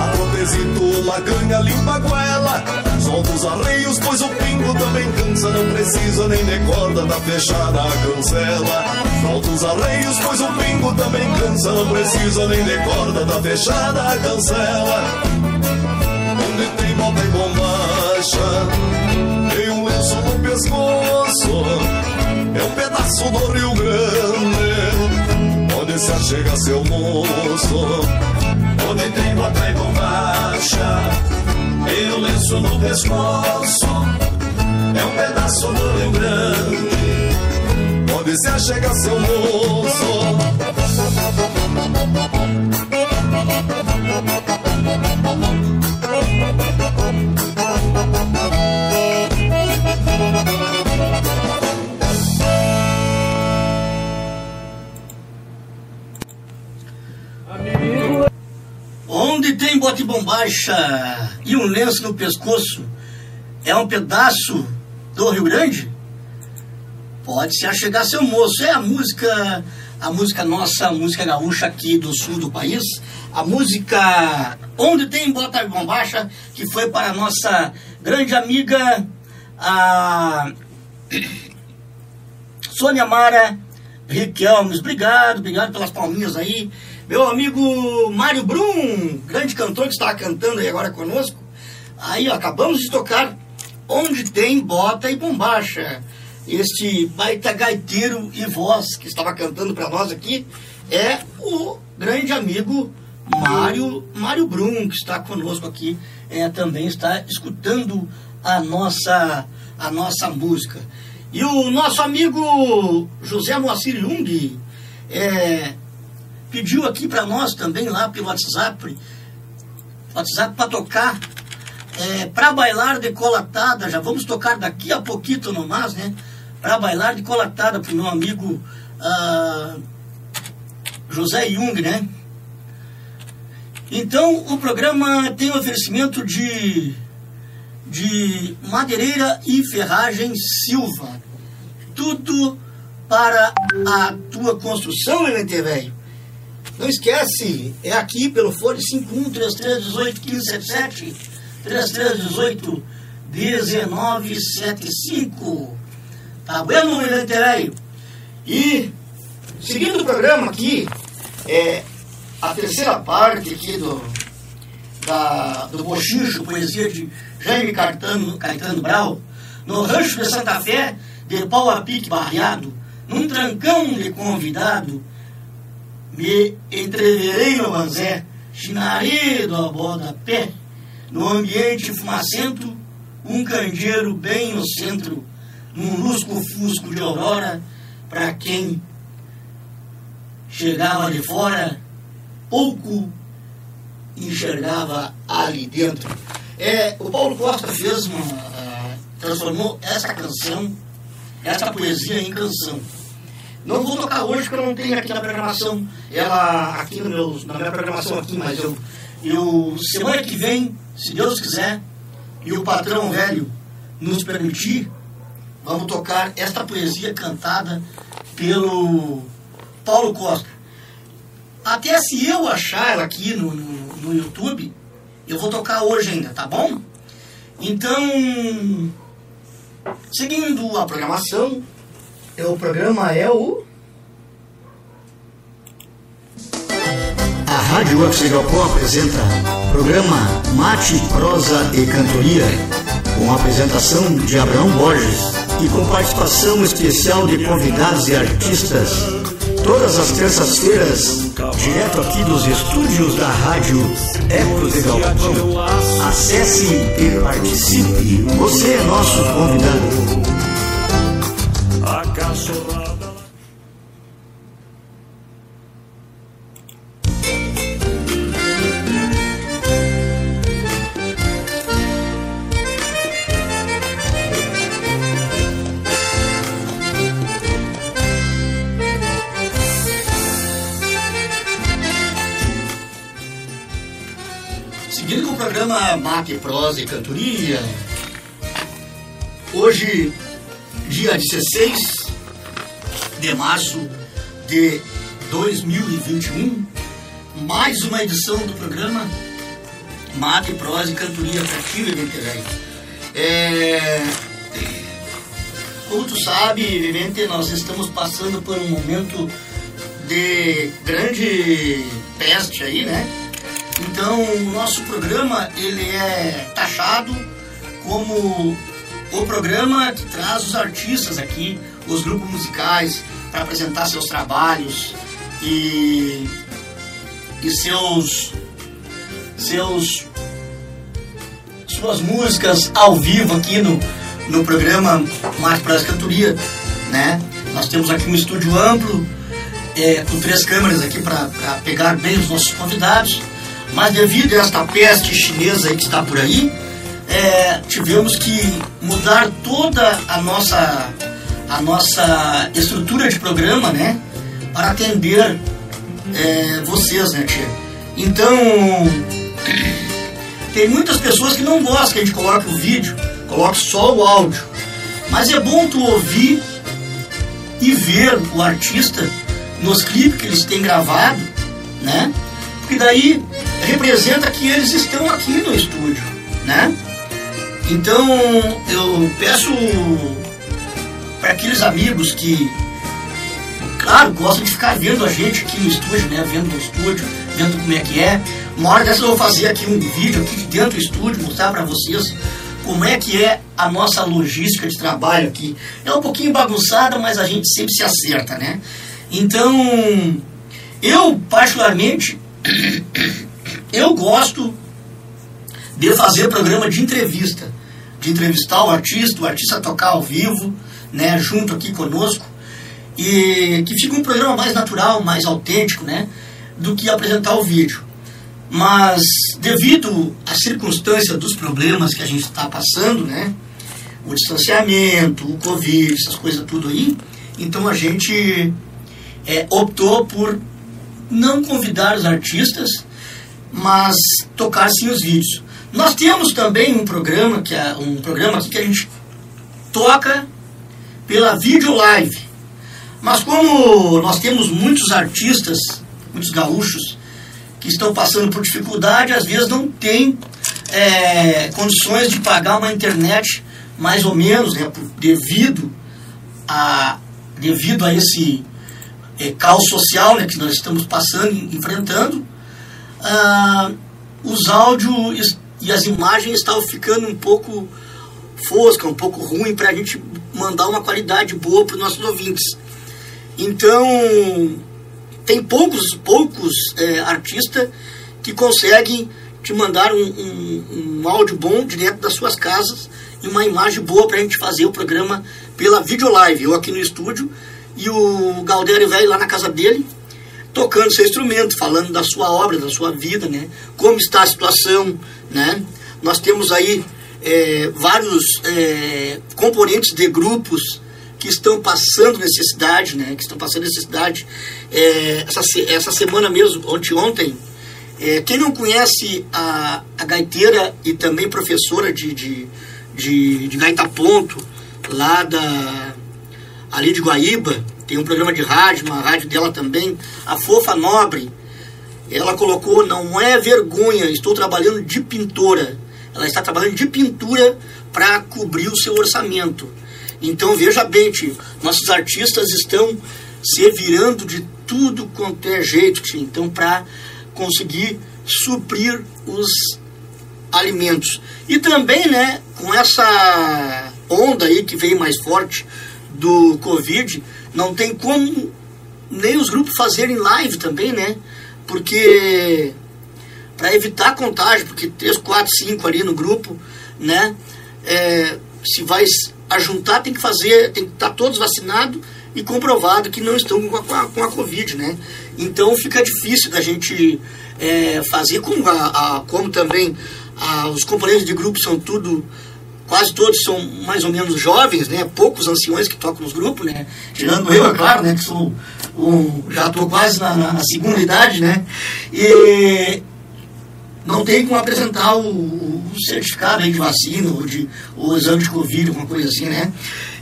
A trotezito, uma canha limpa a goela. Solta os arreios, pois o pingo também cansa. Não precisa nem de corda, tá fechada a cancela. Solta os arreios, pois o pingo também cansa. Não precisa nem de corda, tá fechada a cancela. Onde tem bota e bombacha, tem um lenço no pescoço. É um pedaço do Rio Grande, onde se achega seu moço. Onde tem bota e bombacha E o lenço no pescoço É um pedaço do Rio Grande Onde se achega seu moço. Onde tem bote bombacha e um lenço no pescoço, é um pedaço do Rio Grande? Pode se achegar seu moço. É a música, a música nossa, a música gaúcha aqui do sul do país. A música Onde tem bota bombacha, que foi para a nossa grande amiga, a Sônia Mara Riquelmes. Obrigado, obrigado pelas palminhas aí. Meu amigo Mário Brum, grande cantor que está cantando aí agora conosco. Aí, ó, acabamos de tocar Onde Tem Bota e Bombacha. Este baita gaiteiro e voz que estava cantando para nós aqui é o grande amigo Mário, Mário Brum, que está conosco aqui, é, também está escutando a nossa, a nossa música. E o nosso amigo José Moacir Jung é, pediu aqui para nós também lá pelo WhatsApp, WhatsApp para tocar é, para bailar de colatada, já vamos tocar daqui a pouquinho no mais, né? Para bailar de colatada para o meu amigo ah, José Jung, né? Então o programa tem oferecimento de, de madeireira e ferragem Silva. Tudo para a tua construção, LT velho. Não esquece, é aqui pelo fone 5133181577 3318 1975. Tá bueno, velho? E seguindo o programa aqui, é a terceira parte aqui do, da, do Bochicho, poesia de Jaime Caetano, Caetano Brau, no rancho de Santa Fé, de pau a pique barreado, num trancão de convidado, me entreverei no banzé, chinarei do boda pé, no ambiente fumacento, um candeeiro bem no centro, num lusco-fusco de aurora, para quem chegava de fora, pouco enxergava ali dentro. É, o Paulo Costa fez uma. Uh, transformou essa canção, essa poesia em canção. Não vou tocar hoje porque eu não tenho aqui na programação, ela aqui no meu, na minha programação aqui, mas eu, eu semana que vem, se Deus quiser, e o patrão velho nos permitir, vamos tocar esta poesia cantada pelo Paulo Costa. Até se eu achar ela aqui no, no, no YouTube, eu vou tocar hoje ainda, tá bom? Então, seguindo a programação, É, o programa é o. A Rádio Oxigopó apresenta programa Mate, Prosa e Cantoria, com a apresentação de Abraão Borges e com participação especial de convidados e artistas. Todas as terças-feiras, direto aqui dos estúdios da Rádio Ecos de Galpão. Acesse e participe. Você é nosso convidado. Mate, Prosa e Cantoria, hoje, dia 16 de março de 2021, mais uma edição do programa Mate, Prosa e Cantoria ti, Vivente Velho. É, como tu sabe, Vivente, nós estamos passando por um momento de grande peste aí, né? Então, o nosso programa ele é taxado como o programa que traz os artistas aqui, os grupos musicais, para apresentar seus trabalhos e, e seus, seus suas músicas ao vivo aqui no, no programa Mais para Cantoria, né? Nós temos aqui um estúdio amplo, é, com três câmeras aqui para pegar bem os nossos convidados. Mas devido a esta peste chinesa que está por aí, é, tivemos que mudar toda a nossa, a nossa estrutura de programa, né? Para atender é, vocês, né, tia? Então, tem muitas pessoas que não gostam que a gente coloque o vídeo, coloque só o áudio. Mas é bom tu ouvir e ver o artista nos clipes que eles têm gravado, né? Porque daí representa que eles estão aqui no estúdio, né? Então eu peço para aqueles amigos que, claro, gostam de ficar vendo a gente aqui no estúdio, né? Vendo no estúdio, vendo como é que é. Uma hora dessa eu vou fazer aqui um vídeo aqui de dentro do estúdio, mostrar para vocês como é que é a nossa logística de trabalho aqui. É um pouquinho bagunçada, mas a gente sempre se acerta, né? Então, eu particularmente eu gosto de fazer programa de entrevista, de entrevistar o artista, o artista tocar ao vivo, né, junto aqui conosco, e que fica um programa mais natural, mais autêntico, né, do que apresentar o vídeo. Mas devido à circunstância dos problemas que a gente está passando, né, o distanciamento, o Covid, essas coisas tudo aí, então a gente é, optou por não convidar os artistas, mas tocar sim os vídeos. Nós temos também um programa que é um programa que a gente toca pela vídeo live. Mas como nós temos muitos artistas, muitos gaúchos que estão passando por dificuldade, às vezes não tem é, condições de pagar uma internet mais ou menos, né, devido a devido a esse é, caos social né, que nós estamos passando, enfrentando, ah, os áudios e as imagens estavam ficando um pouco fosca, um pouco ruim para a gente mandar uma qualidade boa para os nossos ouvintes. Então, tem poucos, poucos é, artistas que conseguem te mandar um, um, um, áudio bom direto das suas casas e uma imagem boa para a gente fazer o programa pela videolive. Eu aqui no estúdio e o Galdério Velho lá na casa dele, tocando seu instrumento, falando da sua obra, da sua vida, né? Como está a situação, né? Nós temos aí é, vários é, componentes de grupos que estão passando necessidade, né? Que estão passando necessidade. É, essa, essa semana mesmo, ontem, ontem é, quem não conhece a, a gaiteira e também professora de, de, de, de gaita ponto, lá da ali de Guaíba, tem um programa de rádio, uma rádio dela também, a Fofa Nobre, ela colocou, não é vergonha, estou trabalhando de pintora. Ela está trabalhando de pintura para cobrir o seu orçamento. Então veja bem, tio, nossos artistas estão se virando de tudo quanto é jeito, tio, então para conseguir suprir os alimentos. E também, né, com essa onda aí que vem mais forte do Covid, não tem como nem os grupos fazerem live também, né? Porque para evitar contágio, porque 3, 4, 5 ali no grupo, né? É, se vai ajuntar, tem que fazer, tem que estar todos vacinados e comprovado que não estão com a, com a Covid, né? Então fica difícil da gente é, fazer, como, a, a, como também a, os componentes de grupo são tudo, quase todos são mais ou menos jovens, né? Poucos anciões que tocam nos grupos, né? Tirando eu, é claro, né? Que sou um, já estou quase na, na, segunda idade, né? E não tem como apresentar o, o certificado de vacina ou de o exame de Covid, alguma coisa assim, né?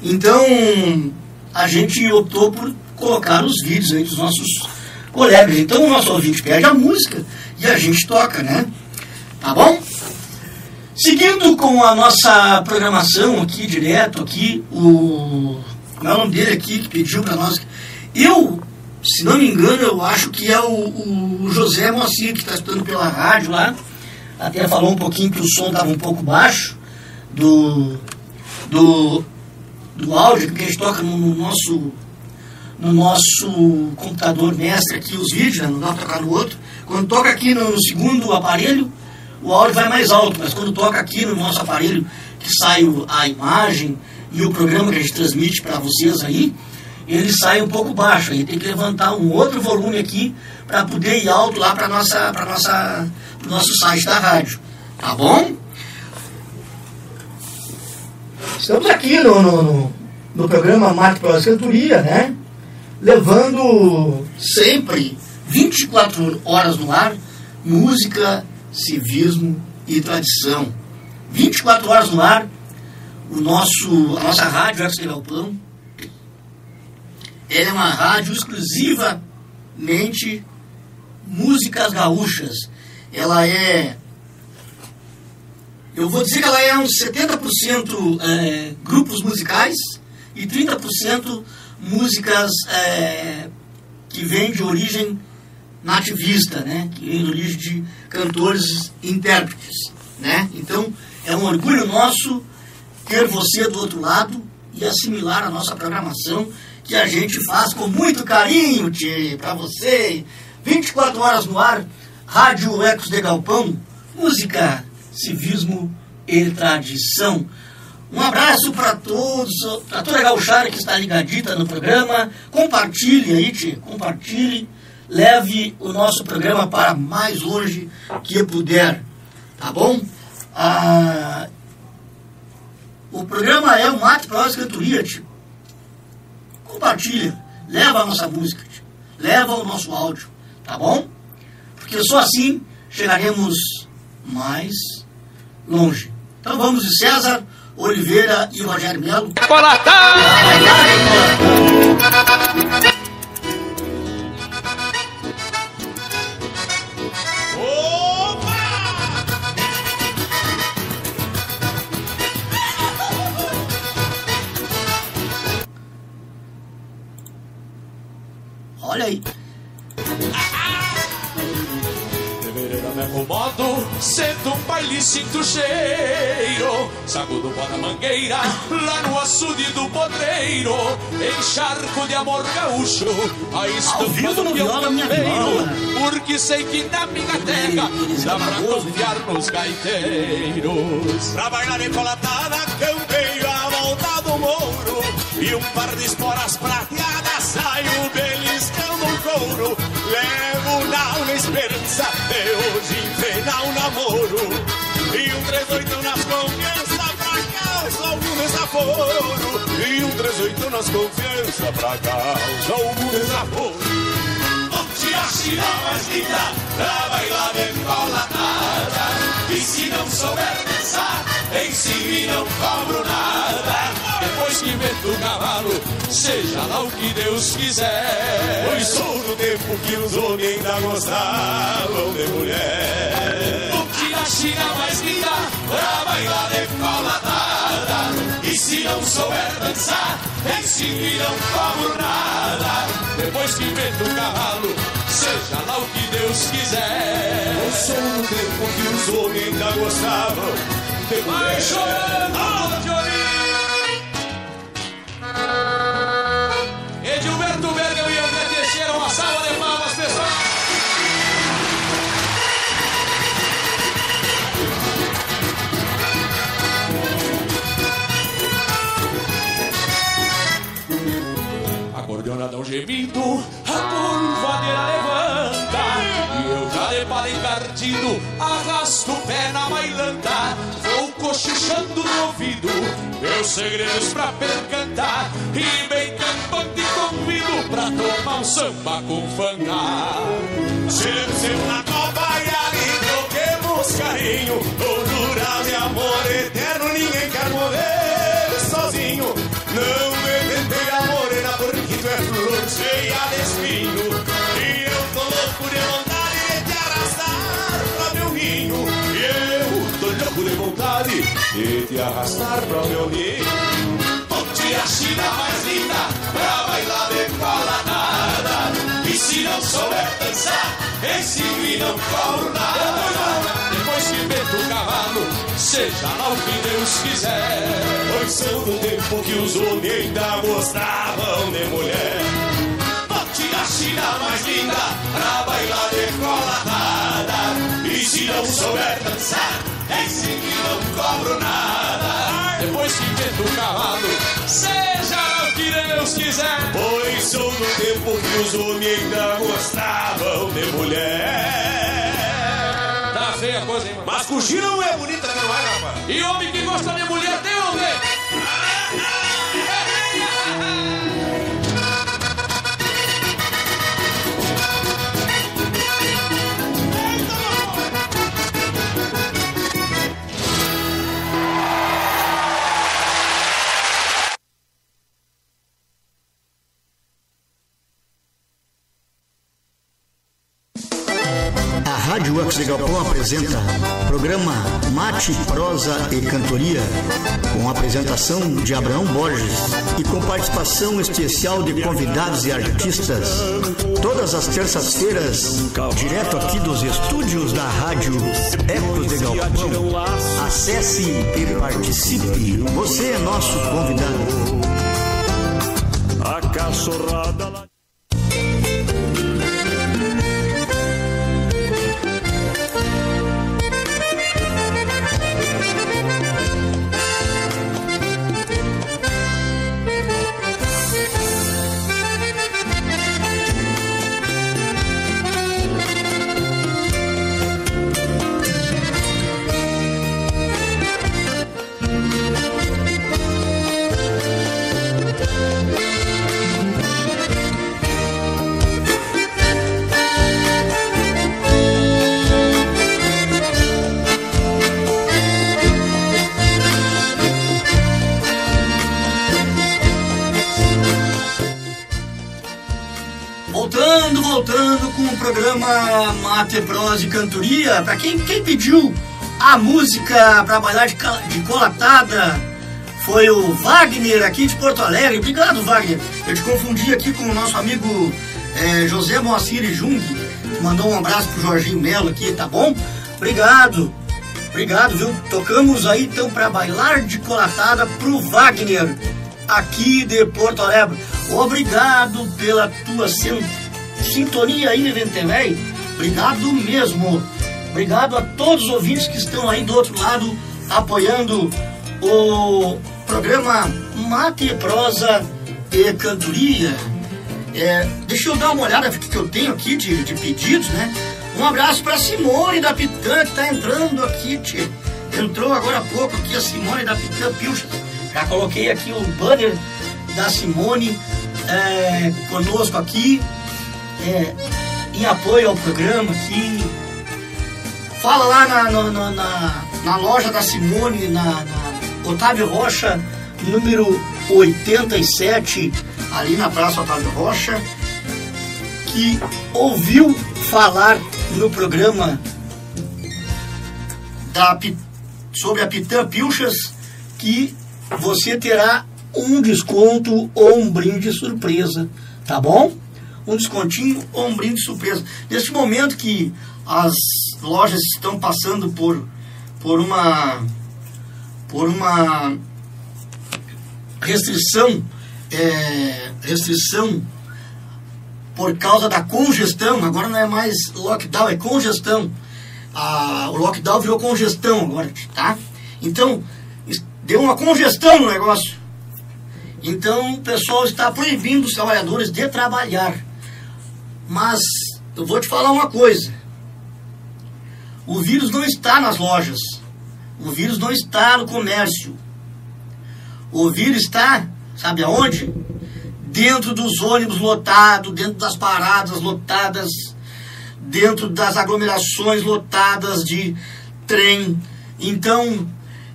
Então, a gente optou por colocar os vídeos aí dos nossos colegas. Então, o nosso ouvinte pede a música e a gente toca, né? Tá bom? Seguindo com a nossa programação aqui, direto aqui, o... Como é o nome dele aqui que pediu para nós? Eu, se não me engano, eu acho que é o, o José Moacir que está estudando pela rádio lá. Até falou um pouquinho que o som estava um pouco baixo do, do, do áudio que a gente toca no, no nosso no nosso computador mestre aqui os vídeos, né? não dá para tocar no outro. Quando toca aqui no, segundo aparelho, o áudio vai mais alto, mas quando toca aqui no nosso aparelho, que sai a imagem e o programa que a gente transmite para vocês aí, ele sai um pouco baixo. Aí tem que levantar um outro volume aqui para poder ir alto lá para nossa, para nossa, pro nosso site da rádio. Tá bom? Estamos aqui no, no, no, no programa Mate Pós Cantoria, né? Levando sempre 24 horas no ar, música, civismo e tradição. 24 horas no ar, o nosso, a nossa rádio de Galpão, ela é uma rádio exclusivamente músicas gaúchas. Ela é. Eu vou dizer que ela é uns 70% é, grupos musicais e 30% músicas é, que vêm de origem nativista, né? que vêm de origem de cantores e intérpretes. Né? Então, é um orgulho nosso ter você do outro lado e assimilar a nossa programação que a gente faz com muito carinho para você. 24 horas no ar, Rádio Ecos de Galpão, música, civismo e tradição. Um abraço para todos, para toda a gauchara que está ligadita no programa. Compartilhe aí, tchê, compartilhe. Leve o nosso programa para mais longe que puder. Tá bom? Ah, o programa é o Mate Prós Cantoria, tio compartilha, leva a nossa música, leva o nosso áudio, tá bom? Porque só assim chegaremos mais longe. Então vamos de César Oliveira e Rogério Melo. Colatá! Fevereiro me acomodo, sento um baile, sinto cheiro. Saco do pó da mangueira, lá no açude do podreiro. Encharco de amor gaúcho, a estampa do meu campeiro. Porque sei que na minha terra dá pra confiar nos gaiteiros. Pra bailar colatada, campeio a volta do mouro. E um par de esporas prateadas, saio beliscando o couro. Levo na esperança de hoje enfrenar o namoro. E um 38 nas confianças pra causa algum desaforo. E um 38 nas confianças pra causa algum desaforo. Tira, tira mais linda pra bailar de colatada. E se não souber dançar, ensino e não cobro nada. Depois que meto o cavalo, seja lá o que Deus quiser. Pois sou do tempo que os homens ainda gostavam de mulher. Tira, tira mais linda pra bailar de colatada. E se não souber dançar, em si não cobro nada. Depois que meto o cavalo, seja lá o que Deus quiser. Eu sou do tempo que os homens ainda gostavam de Vai chorando, Diorinho! Edilberto Bergamo e André Teixeira, uma salva de palmas, pessoal! A cordiona dá um gemido, a curvadeira arrasto o pé na bailanta Vou cochichando no ouvido, meus segredos pra percantar E bem campante convido pra tomar um samba com fanta Sempre, na copa e ali troquemos carinho Dourura de amor eterno, ninguém quer morrer sozinho. Não me tentei a morena porque tu é flor cheia de espinho de te arrastar pra meu ninho Ponte a China mais linda pra bailar de cola nada. E se não souber dançar, ensino e não cobro nada. Depois que meto o cavalo, seja lá o que Deus quiser. Pois são do tempo que os homens ainda gostavam de mulher Ponte a China mais linda pra bailar de cola nada. E se não souber dançar, ensino e não cobro nada. Depois que meto o cavalo, seja o que Deus quiser. Pois sou do tempo que os homens ainda gostavam de mulher Tá feia a coisa, hein, mano? Mas Cuxi não é bonita não é, rapaz E homem que gosta de mulher tem Rádio Axigapó apresenta programa Mate, Prosa e Cantoria, com apresentação de Abraão Borges e com participação especial de convidados e artistas. Todas as terças-feiras, direto aqui dos estúdios da Rádio Ecos de Galpão. Acesse e participe. Você é nosso convidado. A Voltando, com o programa Mate, Prosa e Cantoria. Para quem, quem pediu a música para bailar de, de colatada foi o Wagner aqui de Porto Alegre. Obrigado, Wagner. Eu te confundi aqui com o nosso amigo eh, José Moacir Jung, mandou um abraço pro Jorginho Melo aqui, tá bom? Obrigado. Obrigado, viu? Tocamos aí então para bailar de colatada pro Wagner aqui de Porto Alegre. Obrigado pela tua sin- sintonia aí, Ventemei. Obrigado mesmo. Obrigado a todos os ouvintes que estão aí do outro lado apoiando o programa Mate, Prosa e Cantoria. É, deixa eu dar uma olhada que eu tenho aqui de, de pedidos, né? Um abraço para Simone da Pitã que tá entrando aqui. Entrou agora há pouco aqui a Simone da Pitã Pilchas. Já coloquei aqui o banner da Simone é, conosco aqui, é, em apoio ao programa aqui. Fala lá na, na, na- na- loja da Simone, na, na Otávio Rocha, número 87, ali na Praça Otávio Rocha, que ouviu falar no programa da, sobre a Pitã Pilchas que você terá um desconto ou um brinde surpresa, tá bom? Um descontinho ou um brinde surpresa. Neste momento que as lojas estão passando por, por uma por uma restrição é, restrição por causa da congestão, agora não é mais lockdown, é congestão. Ah, o lockdown virou congestão agora, tá? Então, deu uma congestão no negócio. Então, o pessoal está proibindo os trabalhadores de trabalhar. Mas, eu vou te falar uma coisa. O vírus não está nas lojas. O vírus não está no comércio. O vírus está, sabe aonde? dentro dos ônibus lotados, dentro das paradas lotadas, dentro das aglomerações lotadas de trem. Então,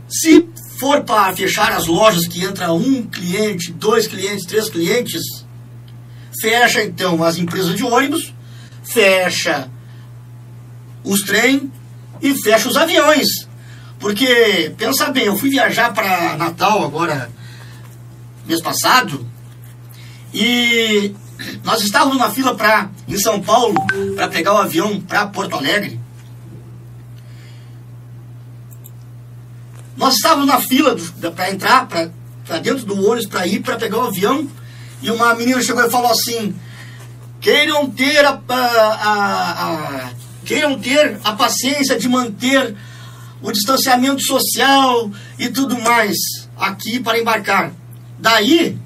se for para fechar as lojas que entra um cliente, dois clientes, três clientes, fecha então as empresas de ônibus, fecha os trem e fecha os aviões. Porque, pensa bem, eu fui viajar para Natal agora, mês passado, e nós estávamos na fila para em São Paulo para pegar o avião para Porto Alegre. Nós estávamos na fila para entrar para dentro do ônibus para ir para pegar o avião e uma menina chegou e falou assim: queiram ter a, a, a, a queiram ter a paciência de manter o distanciamento social e tudo mais aqui para embarcar. Daí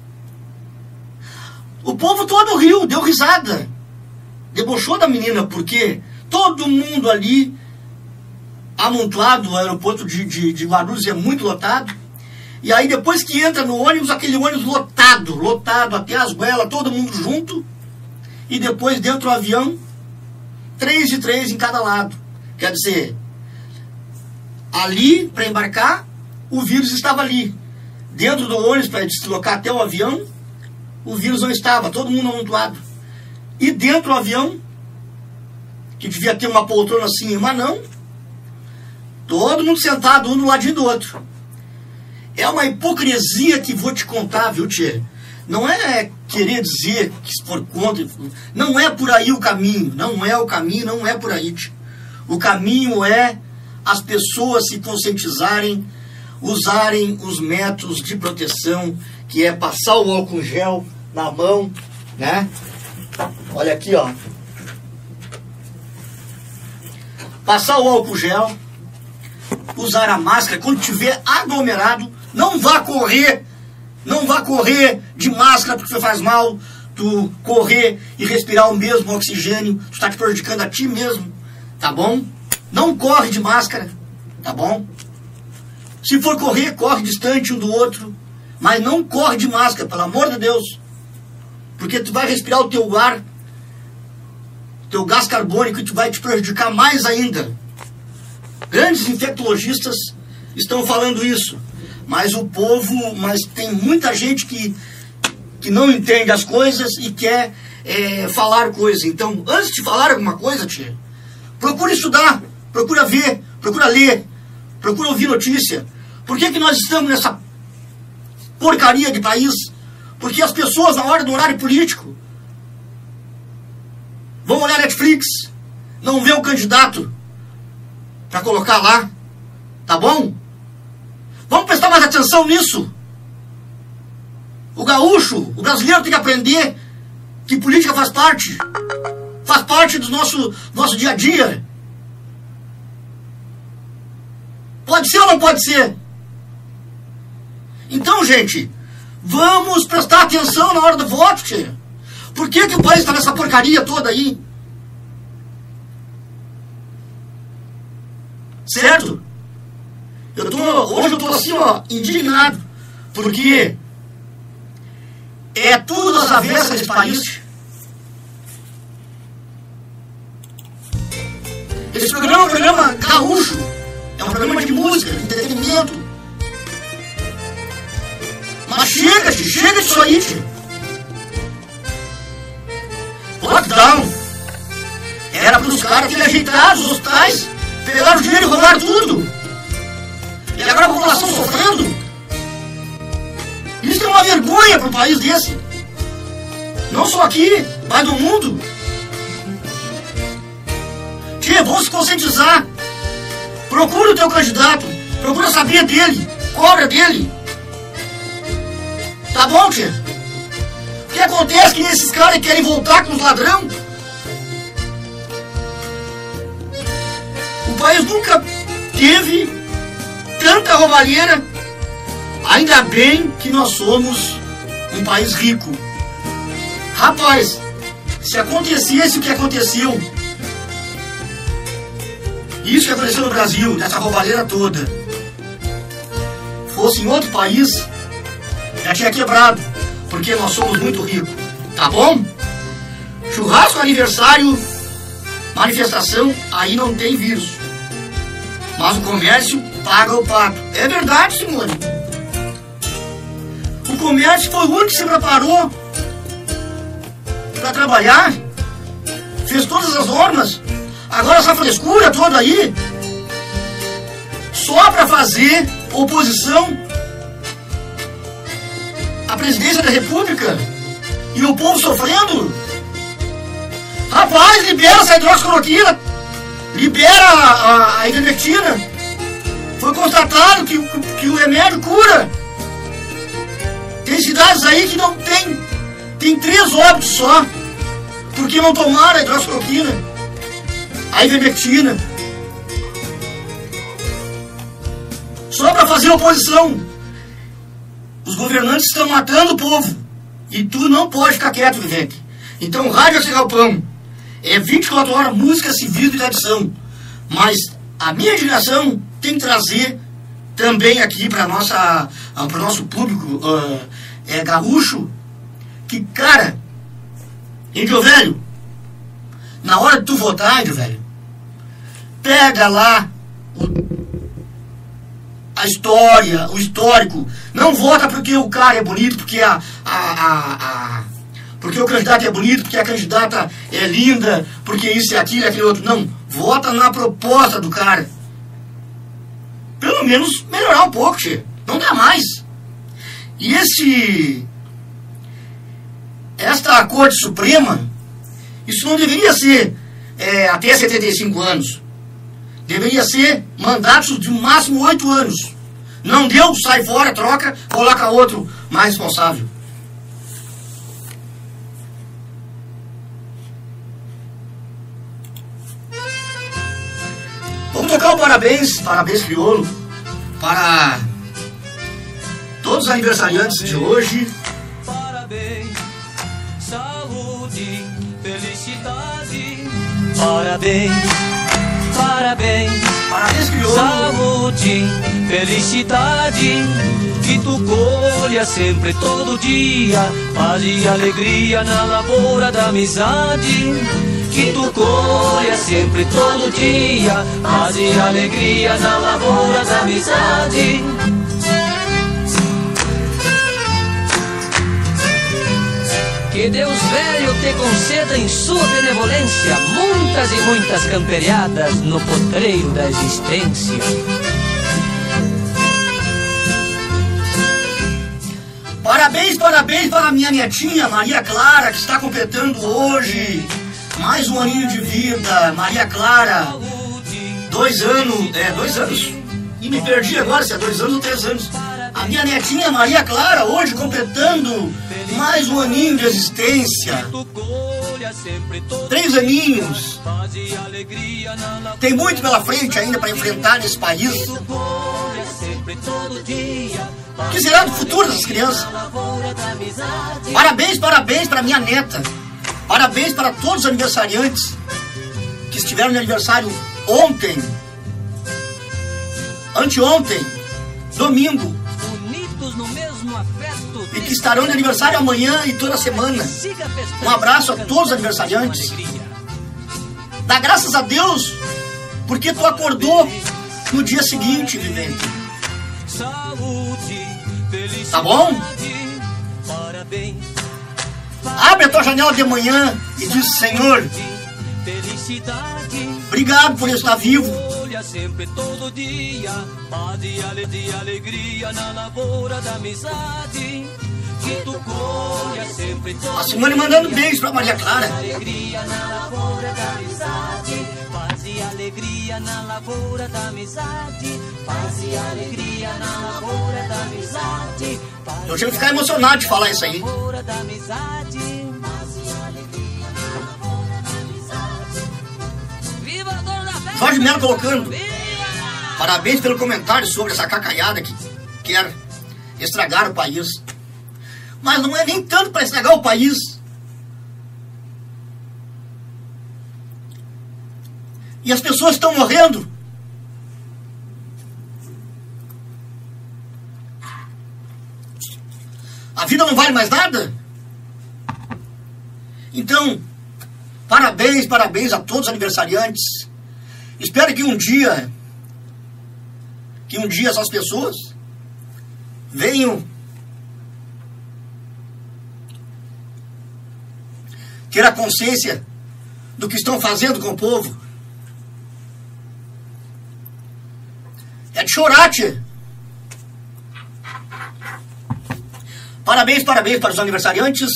o povo todo riu, deu risada. Debochou da menina, porque todo mundo ali, amontoado, o aeroporto de, de, de Guarulhos é muito lotado. E aí depois que entra no ônibus, aquele ônibus lotado, lotado até as goelas, todo mundo junto. E depois dentro do avião, três de três em cada lado. Quer dizer, ali para embarcar, o vírus estava ali. Dentro do ônibus para deslocar até o avião, o vírus não estava, todo mundo amontoado. E dentro do avião, que devia ter uma poltrona assim, mas não, todo mundo sentado, um do ladinho do outro. É uma hipocrisia que vou te contar, viu, Tchê? Não é querer dizer que por conta. Não é por aí o caminho. Não é o caminho, não é por aí. Tchê. O caminho é as pessoas se conscientizarem, usarem os métodos de proteção, que é passar o álcool gel na mão, né? Olha aqui, ó. Passar o álcool gel, usar a máscara quando tiver aglomerado, não vá correr, não vá correr de máscara porque faz mal, tu correr e respirar o mesmo oxigênio, tu está te prejudicando a ti mesmo, tá bom? Não corre de máscara, tá bom? Se for correr, corre distante um do outro, mas não corre de máscara, pelo amor de Deus. Porque tu vai respirar o teu ar, teu gás carbônico, e tu vai te prejudicar mais ainda. Grandes infectologistas estão falando isso. Mas o povo, mas tem muita gente que, que não entende as coisas e quer é, falar coisas. Então, antes de falar alguma coisa, tia, procura estudar, procura ver, procura ler, procura ouvir notícia. Por que, que nós estamos nessa porcaria de país? Porque as pessoas, na hora do horário político, vão olhar Netflix, não vê o candidato para colocar lá. Tá bom? Vamos prestar mais atenção nisso. O gaúcho, o brasileiro tem que aprender que política faz parte. Faz parte do nosso, nosso dia a dia. Pode ser ou não pode ser? Então, gente, Vamos prestar atenção na hora do voto, tia. Por que, que o país está nessa porcaria toda aí? Certo? Eu tô, hoje eu tô assim, ó, indignado. Porque é tudo das avessas desse país. Esse programa é um programa gaúcho. É um programa de música, de entretenimento. Mas chega, chega disso aí, tio. Lockdown. Era para os caras terem ajeitado os hospitais, pegaram o dinheiro e roubaram tudo. E agora a população sofrendo. Isso é uma país desse. Não só aqui, mas no mundo. Tia, vamos se conscientizar. Procura o teu candidato. Procura saber dele. Cobra dele. Tá bom, tia? O que acontece que esses caras querem voltar com os ladrão? O país nunca teve tanta roubalheira. Ainda bem que nós somos um país rico. Rapaz, se acontecesse o que aconteceu, isso que aconteceu no Brasil, nessa roubalheira toda, fosse em outro país, já tinha quebrado, porque nós somos muito ricos. Tá bom? Churrasco, aniversário, manifestação, aí não tem vírus. Mas o comércio paga o pato. É verdade, Simone. O comércio foi o único que se preparou para trabalhar, fez todas as normas. Agora essa frescura toda aí, só para fazer oposição à presidência da República e o povo sofrendo. Rapaz, libera essa hidroxicloroquina, libera a, a, ivermectina. Foi constatado que, que o remédio cura. Tem cidades aí que não tem, tem três óbitos só, porque não tomaram a hidroxicloroquina, a ivermectina. Só para fazer oposição. Os governantes estão matando o povo. E tu não pode ficar quieto, Vivente. Então, Rádio Galpão é 24 horas música, civil e tradição. Mas a minha indignação tem que trazer também aqui para para o nosso público uh, é gaúcho que cara índio velho na hora de tu votar índio velho pega lá o, a história o histórico não vota porque o cara é bonito porque a, a, a, a porque o candidato é bonito, porque a candidata é linda, porque isso e aquilo e aquele outro. Não, vota na proposta do cara. Pelo menos melhorar um pouco, che. Não dá mais. E esse. Esta Corte Suprema, isso não deveria ser é, até 75 anos. Deveria ser mandatos de máximo 8 anos. Não deu, sai fora, troca, coloca outro mais responsável. Parabéns, parabéns crioulo, para todos os aniversariantes de hoje. Parabéns, saúde, felicidade. Parabéns, parabéns. Saúde, felicidade. Que tu colha sempre, todo dia, paz e alegria na lavoura da amizade que tu colha sempre todo dia paz e alegria na lavoura da amizade. Que Deus velho te conceda em sua benevolência muitas e muitas camperiadas no potreiro da existência. Parabéns, parabéns para minha netinha Maria Clara, que está completando hoje mais um aninho de vida, Maria Clara. Dois anos, é, dois anos. E me perdi agora se é dois anos ou três anos. A minha netinha Maria Clara, hoje completando mais um aninho de existência. Três aninhos. Tem muito pela frente ainda para enfrentar nesse país. O que será do futuro dessas crianças? Parabéns, parabéns para minha neta. Parabéns para todos os aniversariantes que estiveram de aniversário ontem, anteontem, domingo. E que estarão de aniversário amanhã e toda semana. Um abraço a todos os aniversariantes. Dá graças a Deus, porque tu acordou no dia seguinte, vivente. Tá bom? Abre a tua janela de manhã e diz: Senhor, obrigado por estar vivo. Sempre todo dia, paz e alegria na lavoura da amizade. que tu colha sempre todo A Simone mandando beijo pra Maria Clara. alegria na lavoura da amizade, paz e alegria na lavoura da amizade, paz e alegria na lavoura da amizade, paz Eu tinha que ficar emocionado de falar isso aí. e lavoura da amizade. Viva a Jorge Melo colocando. Parabéns pelo comentário sobre essa cacaiada que quer estragar o país. Mas não é nem tanto para estragar o país. E as pessoas estão morrendo. A vida não vale mais nada? Então, parabéns, parabéns a todos os aniversariantes. Espero que um dia, que um dia essas pessoas venham ter a consciência do que estão fazendo com o povo. É de chorar, tia. Parabéns, parabéns para os aniversariantes.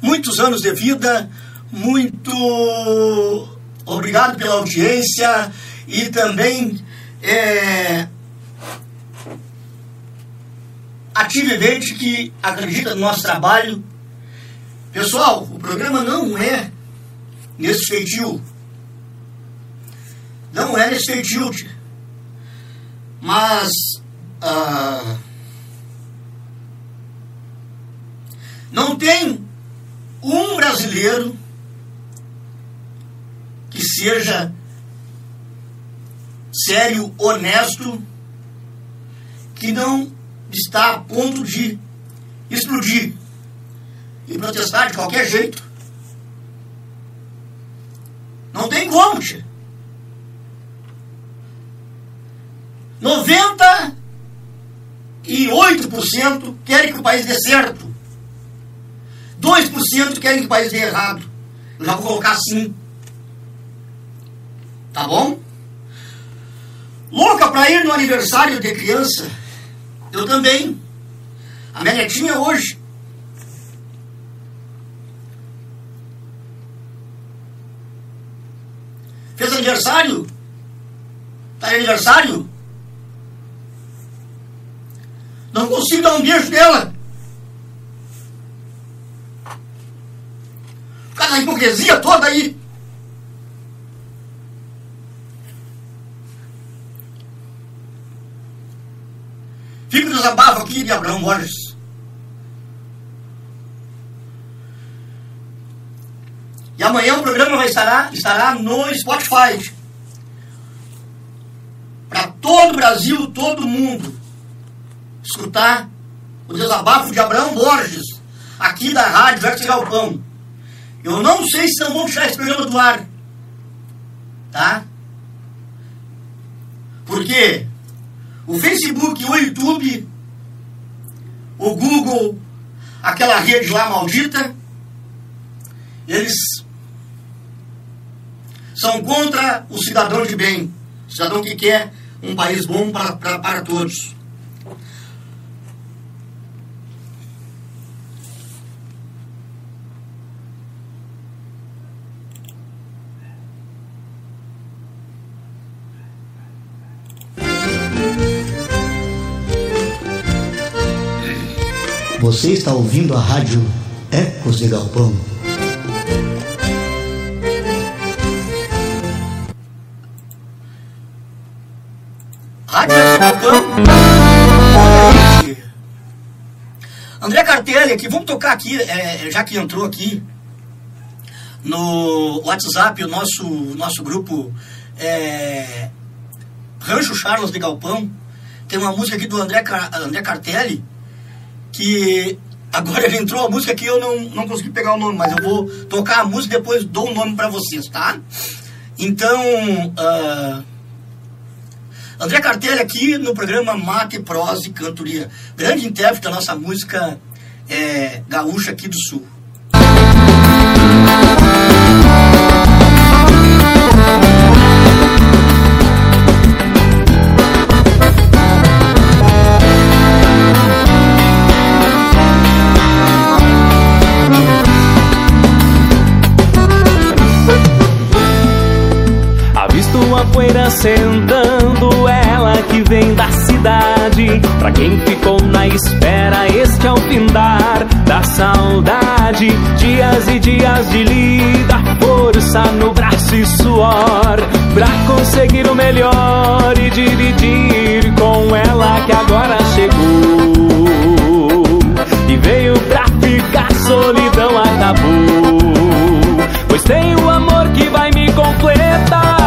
Muitos anos de vida. Muito obrigado pela audiência. E também é, ative gente que acredita no nosso trabalho. Pessoal, o programa não é nesse feitio. Não é nesse feitio. Mas. ah, não tem um brasileiro que seja sério, honesto, que não está a ponto de explodir e protestar de qualquer jeito. Não tem como, tia. 98% querem que o país dê certo. 2% querem que o país dê errado. Eu já vou colocar assim. Tá bom? Louca pra ir no aniversário de criança. Eu também. A minha netinha hoje. Fez aniversário? Tá aniversário? Não consigo dar um beijo dela. Por causa da hipocrisia toda aí. Fica o desabafo aqui de Abraão Borges. E amanhã o programa vai estará, estará no Spotify. Para todo o Brasil, todo mundo escutar o desabafo de Abraão Borges, aqui da Rádio Verso Galpão. Eu não sei se não vão tirar esse programa do ar. Tá? Porque o Facebook, o YouTube, o Google, aquela rede lá maldita, eles são contra o cidadão de bem, o cidadão que quer um país bom para, para, para todos. Você está ouvindo a rádio Ecos de Galpão. Rádio. André Cartelli aqui, vamos tocar aqui, é, já que entrou aqui no WhatsApp, o nosso, nosso grupo é, Rancho Charles de Galpão. Tem uma música aqui do André, André Cartelli que agora entrou a música que eu não, não consegui pegar o nome, mas eu vou tocar a música e depois dou o nome para vocês, tá? Então, ah, André Cartelli aqui no programa Mate, Prosa e Cantoria. Grande intérprete da nossa música é, gaúcha aqui do Sul. Pra quem ficou na espera, este é o findar da saudade. Dias e dias de lida, força no braço e suor. Pra conseguir o melhor e dividir com ela que agora chegou. E veio pra ficar, solidão acabou. Pois tem o amor que vai me completar.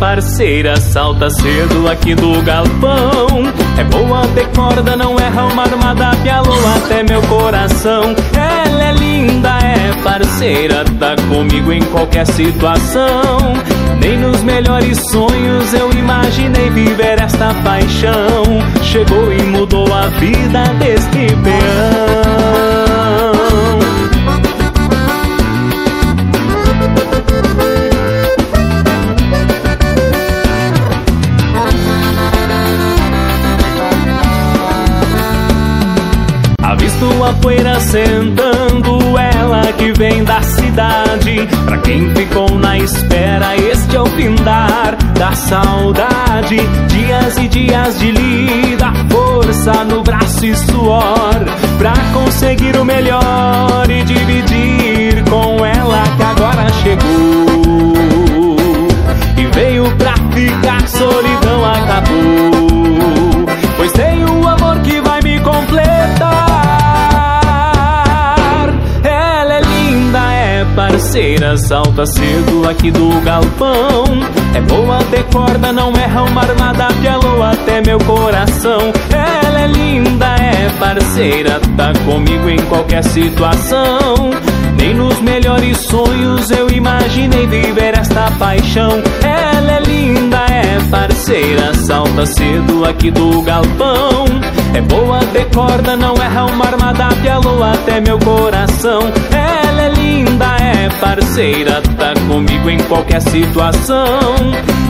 Parceira, salta cedo aqui do galpão. É boa, ter corda, não erra uma armada, pialou até meu coração. Ela é linda, é parceira, tá comigo em qualquer situação. Nem nos melhores sonhos eu imaginei viver esta paixão. Chegou e mudou a vida deste peão. Poeira sentando, ela que vem da cidade. Pra quem ficou na espera, este é o findar da saudade. Dias e dias de lida, força no braço e suor. Pra conseguir o melhor e dividir com ela que agora chegou. E veio pra ficar, solidão acabou. É parceira, salta cedo aqui do galpão. É boa, decorda, não erra uma armada, pialou até meu coração. Ela é linda, é parceira, tá comigo em qualquer situação. Nem nos melhores sonhos eu imaginei viver esta paixão. Ela é linda, é parceira, salta cedo aqui do galpão. É boa, decorda, não erra uma armada, pialou até meu coração. Ela é linda, é parceira, tá comigo em qualquer situação.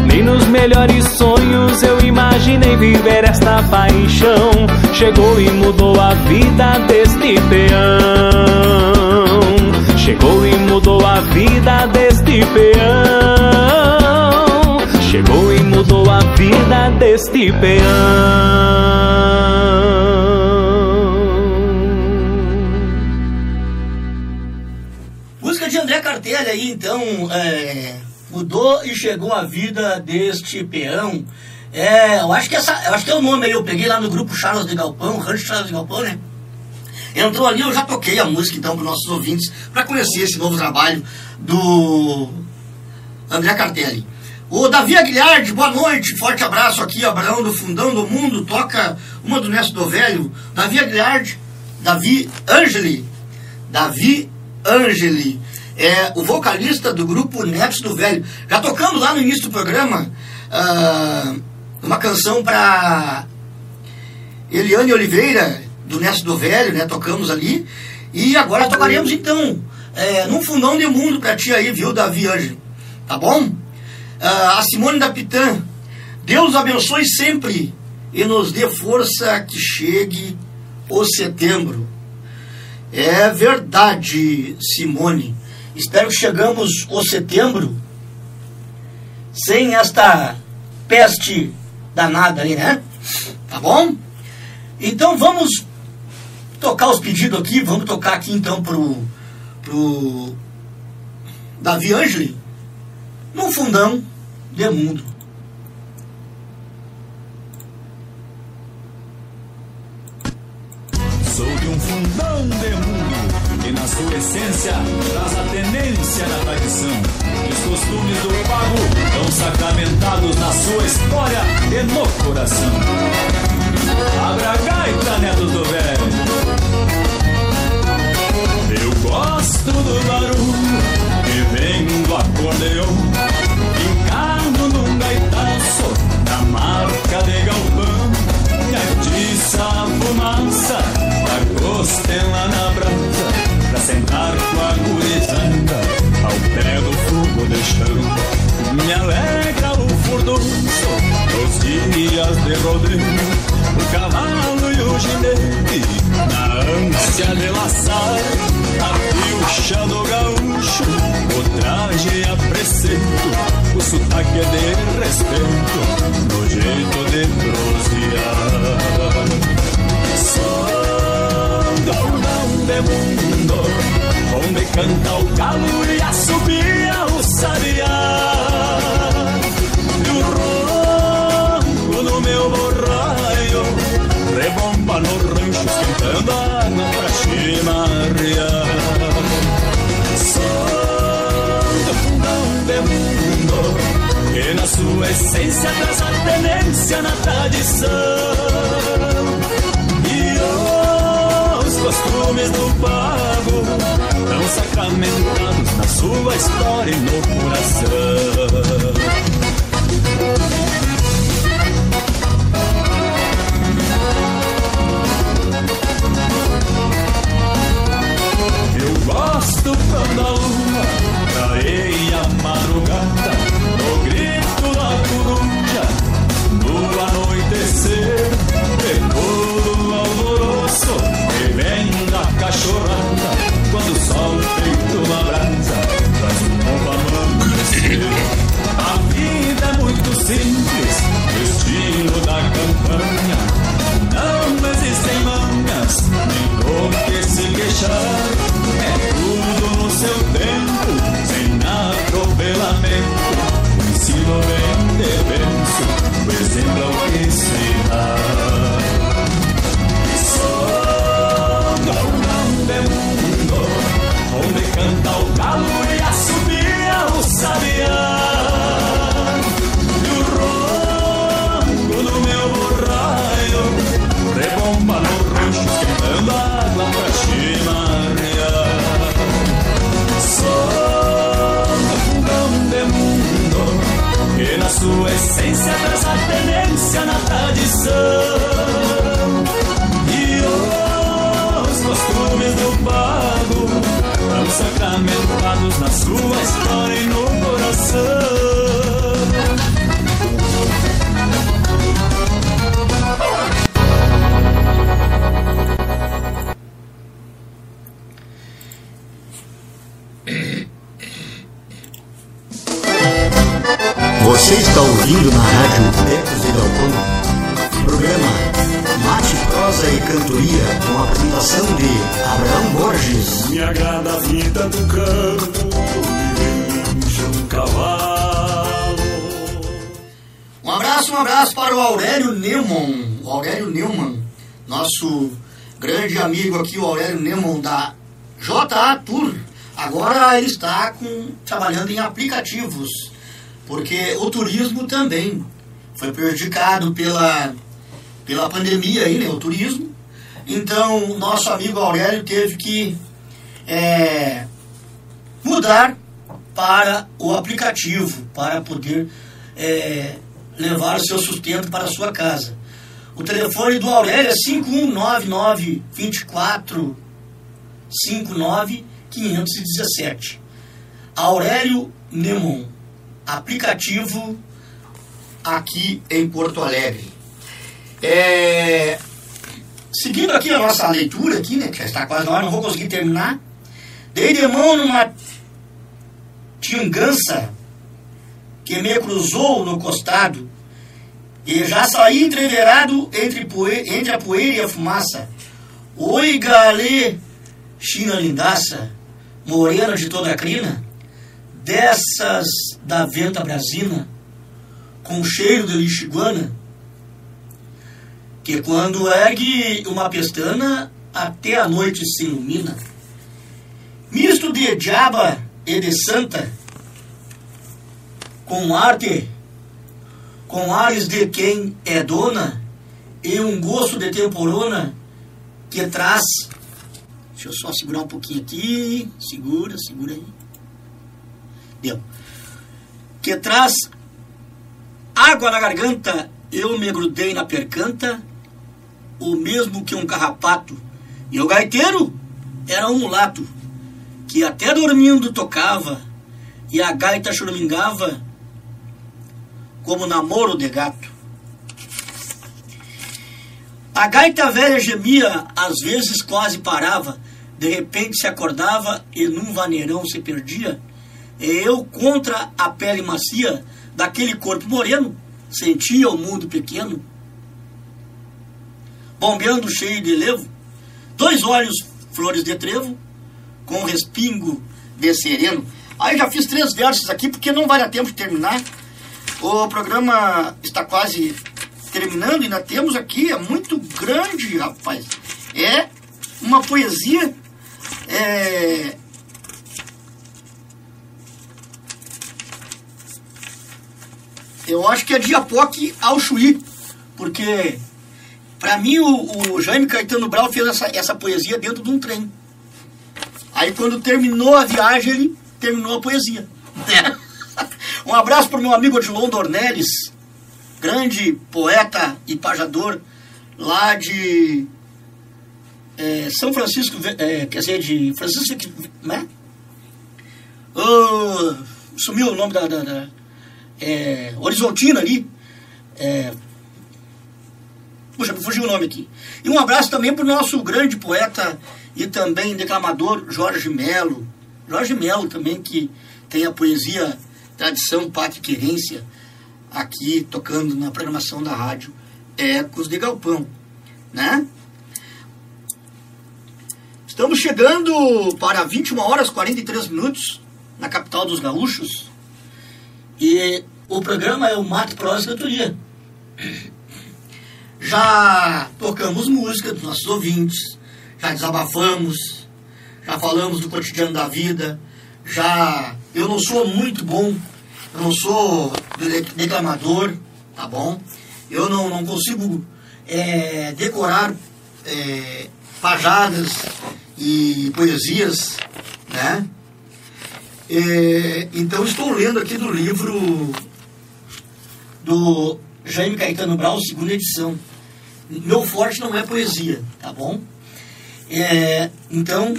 Nem nos melhores sonhos eu imaginei viver esta paixão. Chegou e mudou a vida deste peão. Chegou e mudou a vida deste peão. Chegou e mudou a vida deste peão. Música de André Cartelha aí, então, é, mudou e chegou a vida deste peão. É, eu acho que essa, eu acho que é o nome aí, eu peguei lá no grupo Charles de Galpão, Rancho Charles de Galpão, né? Entrou ali, eu já toquei a música então para nossos ouvintes, para conhecer esse novo trabalho do André Cartelli. O Davi Aguilhard, boa noite, forte abraço aqui, Abraão do Fundão do Mundo, toca uma do Nesto do Velho. Davi Aguilhard, Davi Angeli, Davi Angeli, é o vocalista do grupo Netos do Velho. Já tocamos lá no início do programa ah, uma canção para Eliane Oliveira, do Nesto do Velho, né? Tocamos ali. E agora tocaremos então é, num fundão de mundo pra ti aí, viu, Davi Ângelo? Tá bom? Ah, a Simone da Pitã, Deus abençoe sempre e nos dê força que chegue o setembro. É verdade, Simone. Espero que chegamos o setembro sem esta peste danada aí, né? Tá bom? Então vamos tocar os pedidos aqui, vamos tocar aqui então pro, pro Davi Angeli, num fundão de mundo. Sou de um fundão de mundo que na sua essência traz a tenência da tradição. Os costumes do pago estão sacramentados na sua história e no coração. Abra a gaita, netos do velho. Gosto do barulho que vem do acordeão, picado num gaitaço da marca de galpão. E atiça a fumaça da costela na brasa, pra sentar com a gurizada ao pé do fogo de chão. Me alegra o furdunço Nos dias de rodeio O cavalo e o ginete Na ânsia de laçar A pilcha do gaúcho O traje a preceito O sotaque de respeito No jeito de prosear Sou não de mundo Onde canta o galo e assobia o sabiá E o ronco no meu borraio Rebomba no rancho esquentando água pra chimarrear. Sou do fundão de mundo Que na sua essência traz a tenência na tradição. E os costumes do pago Tão sacramentados na sua história e no coração. Eu gosto quando a simples, na sua história e no coração. Você está ouvindo na rádio Ecos de Galpão, Cantoria, com a apresentação de Abraão Borges. Me agrada a vida do campo e enche um cavalo. Um abraço, um abraço para o Aurélio Neumann. O Aurélio Neumann, nosso grande amigo aqui, o Aurélio Neumann da JA Tour. Agora ele está com, trabalhando em aplicativos, porque o turismo também foi prejudicado pela, pela pandemia aí, né, o turismo. Então, nosso amigo Aurélio teve que é, mudar para o aplicativo, para poder é, levar o seu sustento para a sua casa. O telefone do Aurélio é 5199 24 59 517. Aurélio Nemon, aplicativo aqui em Porto Alegre. É, seguindo aqui a nossa leitura aqui, né, que já está quase na hora, não vou conseguir terminar. Dei de mão numa tingança que me cruzou no costado e já saí entreverado entre, entre a poeira e a fumaça. Oi, galê, china lindaça, morena de toda a crina, dessas da venta brasina, com cheiro de lixiguana, que quando ergue uma pestana, até a noite se ilumina. Misto de diaba e de santa, com arte, com ares de quem é dona, e um gosto de temporona que traz. Deixa eu só segurar um pouquinho aqui. Segura, segura aí. Deu. Que traz água na garganta, eu me grudei na percanta, o mesmo que um carrapato. E o gaiteiro era um mulato, que até dormindo tocava, e a gaita choramingava como namoro de gato. A gaita velha gemia, às vezes quase parava, de repente se acordava e num vaneirão se perdia. E eu, contra a pele macia daquele corpo moreno, sentia o mundo pequeno, bombeando cheio de levo, dois olhos flores de trevo, com respingo de sereno. Aí já fiz três versos aqui, porque não vai dar tempo de terminar. O programa está quase terminando, ainda temos aqui, é muito grande, rapaz. É uma poesia. É... Eu acho que é de Apoque ao Chuí, porque para mim o, o, Jaime Caetano Brau fez essa, essa poesia dentro de um trem. Aí quando terminou a viagem, ele terminou a poesia. um abraço para o meu amigo Odilon Dornelles, grande poeta e pajador lá de é, São Francisco, é, quer dizer, de Francisco, né? Sumiu o nome da, da, da é, Horizontina ali. É, puxa, me fugiu o nome aqui. E um abraço também para o nosso grande poeta e também declamador Jorge Melo. Jorge Melo também, que tem a poesia Tradição, Pátria e Querência aqui tocando na programação da rádio Ecos de Galpão, né? Estamos chegando para 21 horas 43 minutos na capital dos gaúchos e o programa é o Mato Prosa Cantoria. Já tocamos música dos nossos ouvintes, já desabafamos, já falamos do cotidiano da vida, já eu não sou muito bom eu não sou declamador, tá bom? Eu não, não consigo é, decorar é, pajadas e poesias, né? É, então estou lendo aqui do livro do Jaime Caetano Brau, segunda edição. Meu forte não é poesia, tá bom? É, então,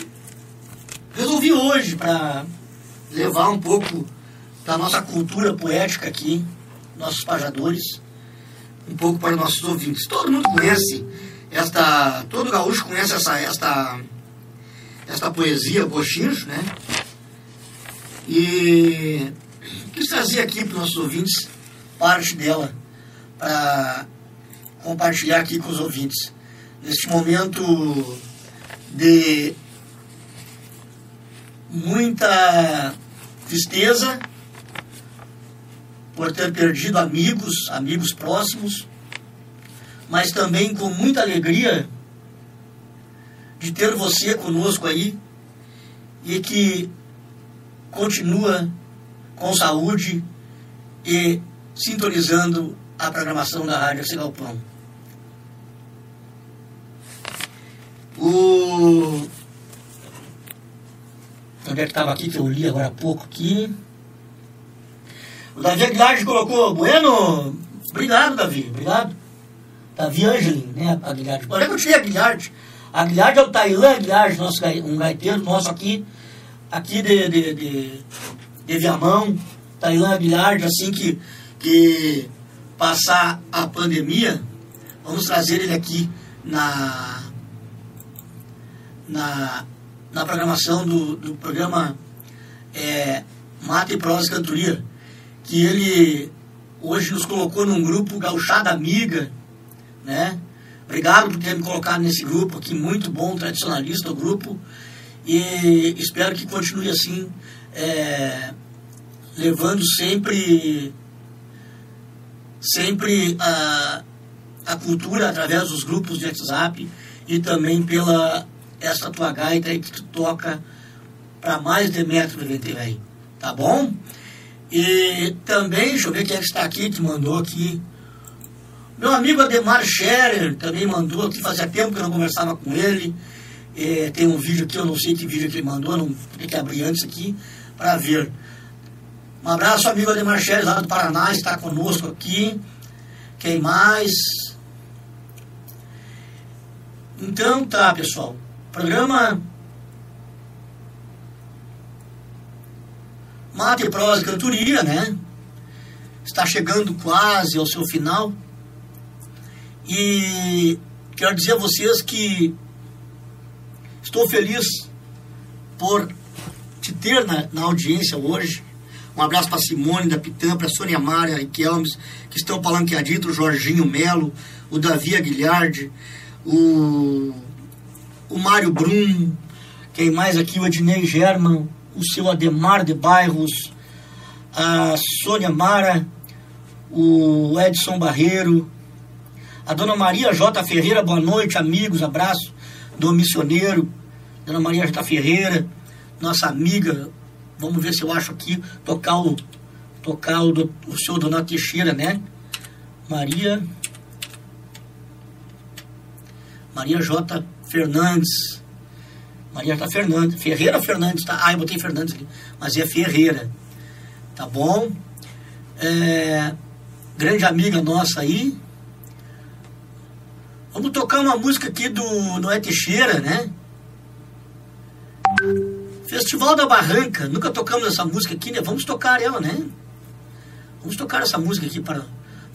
resolvi hoje para levar um pouco da nossa cultura poética aqui, nossos pajadores, um pouco para nossos ouvintes. Todo mundo conhece esta, todo gaúcho conhece essa, esta, esta poesia Bochincho, né? E quis trazer aqui para os nossos ouvintes parte dela para compartilhar aqui com os ouvintes neste momento de muita tristeza por ter perdido amigos, amigos próximos, mas também com muita alegria de ter você conosco aí e que continua com saúde e sintonizando a programação da Rádio Cigalpão. O... Onde é que estava aqui que eu li agora há pouco aqui? O Davi Aguilar colocou, Bueno, obrigado, Davi, obrigado. Davi Angelin, né, Aguilar. É que eu tirei Aguilar? Aguilar é o Tailã Aguilar, nosso, um gaiteiro nosso aqui, aqui de, de, de, de Viamão. Tailã Aguilar, assim que, que passar a pandemia, vamos trazer ele aqui na, na, na programação do, do programa é, Mata e Prosa Cantoria que ele hoje nos colocou num grupo Gauchada Amiga, né? Obrigado por ter me colocado nesse grupo aqui, muito bom, tradicionalista o grupo, e espero que continue assim, é, levando sempre, sempre a, a cultura através dos grupos de WhatsApp e também pela essa tua gaita aí que tu toca para mais de metro de aí, tá bom? E também, deixa eu ver quem é que está aqui, que mandou aqui. Meu amigo Ademar Scherer também mandou aqui, fazia tempo que eu não conversava com ele. É, tem um vídeo aqui, eu não sei que vídeo que ele mandou, não tem que abrir antes aqui para ver. Um abraço, amigo Ademar Scherer, lá do Paraná, está conosco aqui. Quem mais? Então tá, pessoal. Programa Mate, prosa e cantoria, né? está chegando quase ao seu final. E quero dizer a vocês que estou feliz por te ter na, na audiência hoje. Um abraço para Simone da Pitã, para Sônia Maria Riquelmes, que estão palanqueaditos, o Jorginho Melo, o Davi Aguilhardi, o, o Mário Brum, quem mais aqui, o Ednei German, o seu Ademar de Bairros, a Sônia Mara, o Edson Barreiro, a dona Maria J. Ferreira, boa noite, amigos, abraço do missioneiro, dona Maria J. Ferreira, nossa amiga, vamos ver se eu acho aqui, tocar o, tocar o, do, o seu Donato Teixeira, né? Maria, Maria J. Fernandes, Maria J. Fernandes, Ferreira Fernandes, tá? Ah, eu botei Fernandes aqui, mas é Ferreira, tá bom? É, grande amiga nossa aí. Vamos tocar uma música aqui do Noé Teixeira, né? Festival da Barranca, nunca tocamos essa música aqui, né? Vamos tocar ela, né? Vamos tocar essa música aqui para,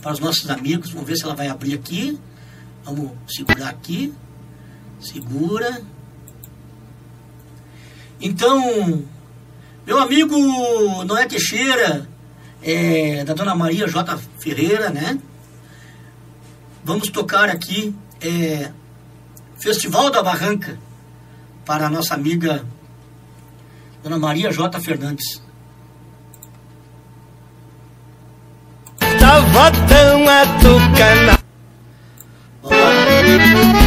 para os nossos amigos. Vamos ver se ela vai abrir aqui. Vamos segurar aqui. Segura. Então, meu amigo Noé Teixeira, é, da Dona Maria J. Ferreira, né? Vamos tocar aqui é, Festival da Barranca para a nossa amiga Dona Maria J. Fernandes. Tava tão atucanado. Eu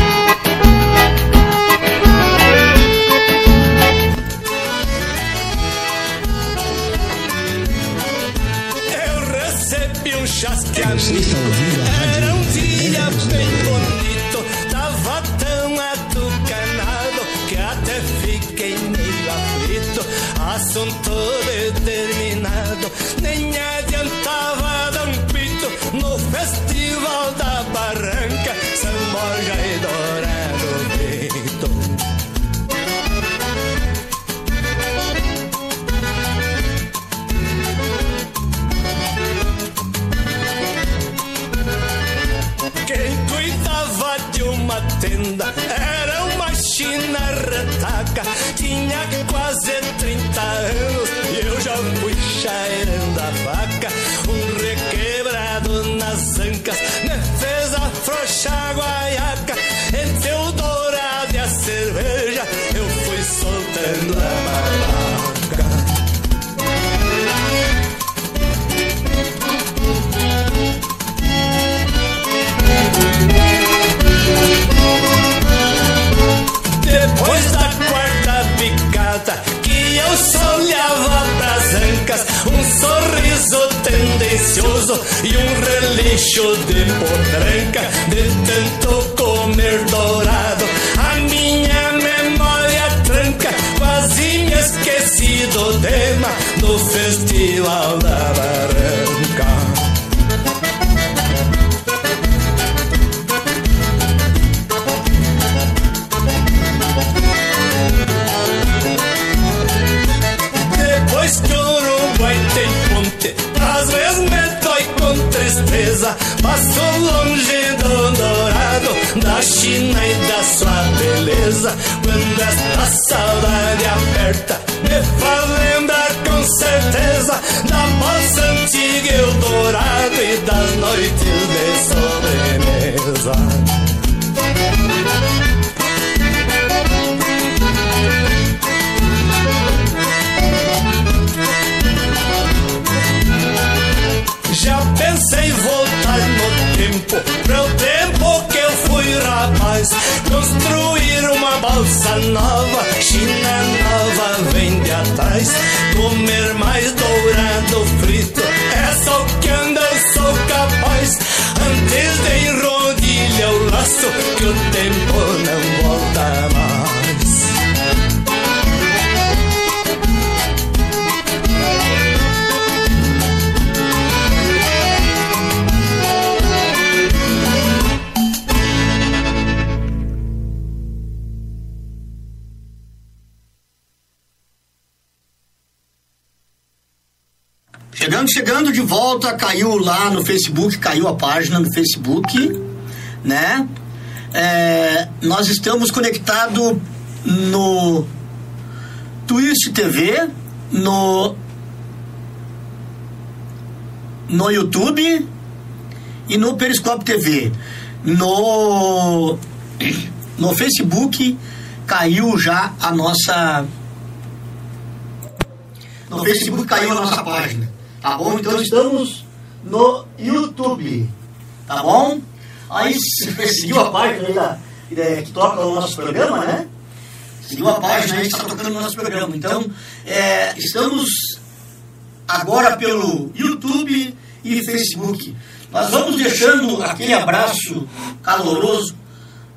nova, China nova vem de atrás. Comer mais dourado frito, é só que anda eu sou capaz. Antes de enrodilhar o laço, que o tempo Chegando de volta, caiu lá no Facebook, caiu a página no Facebook, né? É, nós estamos conectados no Twitch TV, no no YouTube e no Periscope TV. No no Facebook caiu já a nossa no Facebook caiu a nossa página, tá bom? Então estamos no YouTube, tá bom? Aí seguiu a página da, da- que toca o nosso programa, né? Seguiu a página aí que está tocando o nosso programa. Então, é, estamos agora pelo YouTube e Facebook. Nós vamos deixando aquele abraço caloroso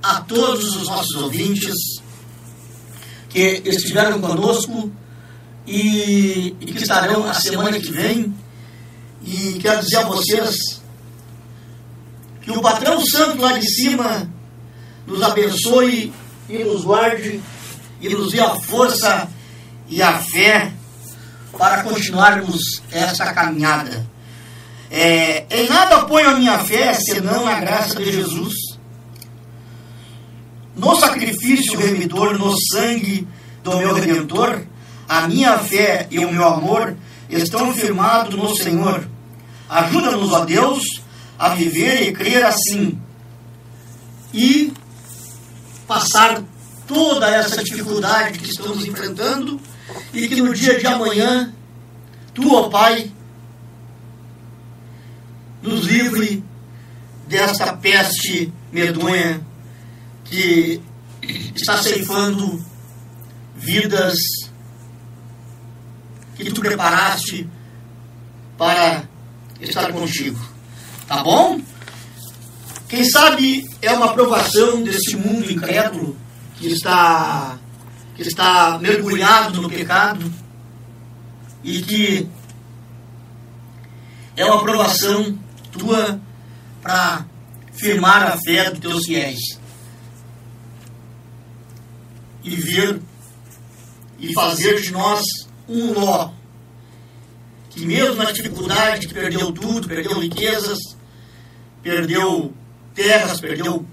a todos os nossos ouvintes que estiveram conosco e, e que estarão a semana que vem. E quero dizer a vocês que o patrão santo lá de cima nos abençoe e nos guarde e nos dê a força e a fé para continuarmos essa caminhada. É, em nada ponho a minha fé senão na graça de Jesus. No sacrifício remidor, no sangue do meu Redentor, a minha fé e o meu amor estão firmados no Senhor. Ajuda-nos, ó Deus, a viver e crer assim e passar toda essa dificuldade que estamos enfrentando e que no dia de amanhã, tu, ó Pai, nos livre desta peste medonha que está ceifando vidas que tu preparaste para estar contigo. Tá bom? Quem sabe é uma aprovação desse mundo incrédulo que está, que está mergulhado no pecado e que é uma aprovação tua para firmar a fé dos teus fiéis e ver e fazer de nós um ló que mesmo na dificuldade que perdeu tudo, perdeu riquezas, perdeu terras, perdeu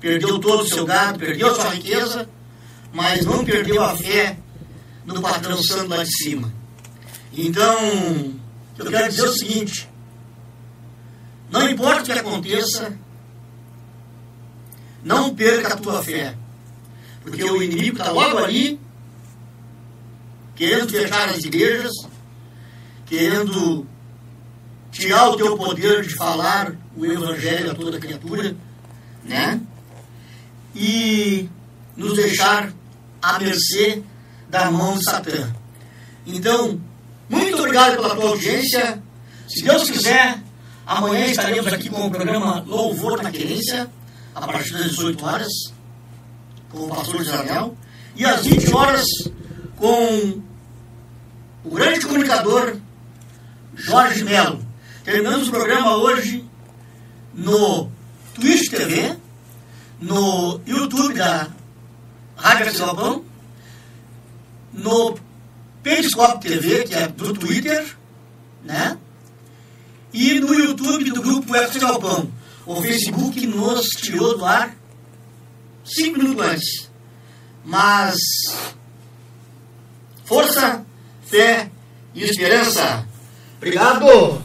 perdeu todo o seu gado, perdeu sua riqueza, mas não perdeu a fé no patrão santo lá de cima. Então, eu quero dizer o seguinte: não importa o que aconteça, não perca a tua fé, porque o inimigo está logo ali, querendo fechar as igrejas, querendo tirar o teu poder de falar o evangelho a toda criatura, né? E nos deixar à mercê da mão de Satã. Então, muito obrigado pela tua audiência. Se Deus quiser, amanhã estaremos aqui com o programa Louvor na Querência, a partir das 18 horas, com o pastor Israel, e às 20 horas com o grande comunicador Jorge Melo. Terminamos o programa hoje no Twitch TV, no YouTube da Rádio Galpão, no Periscope TV, que é do Twitter, né? E no YouTube do grupo Artes Galpão. O Facebook nos tirou do ar cinco minutos antes. Mas força, fé e esperança. Obrigado!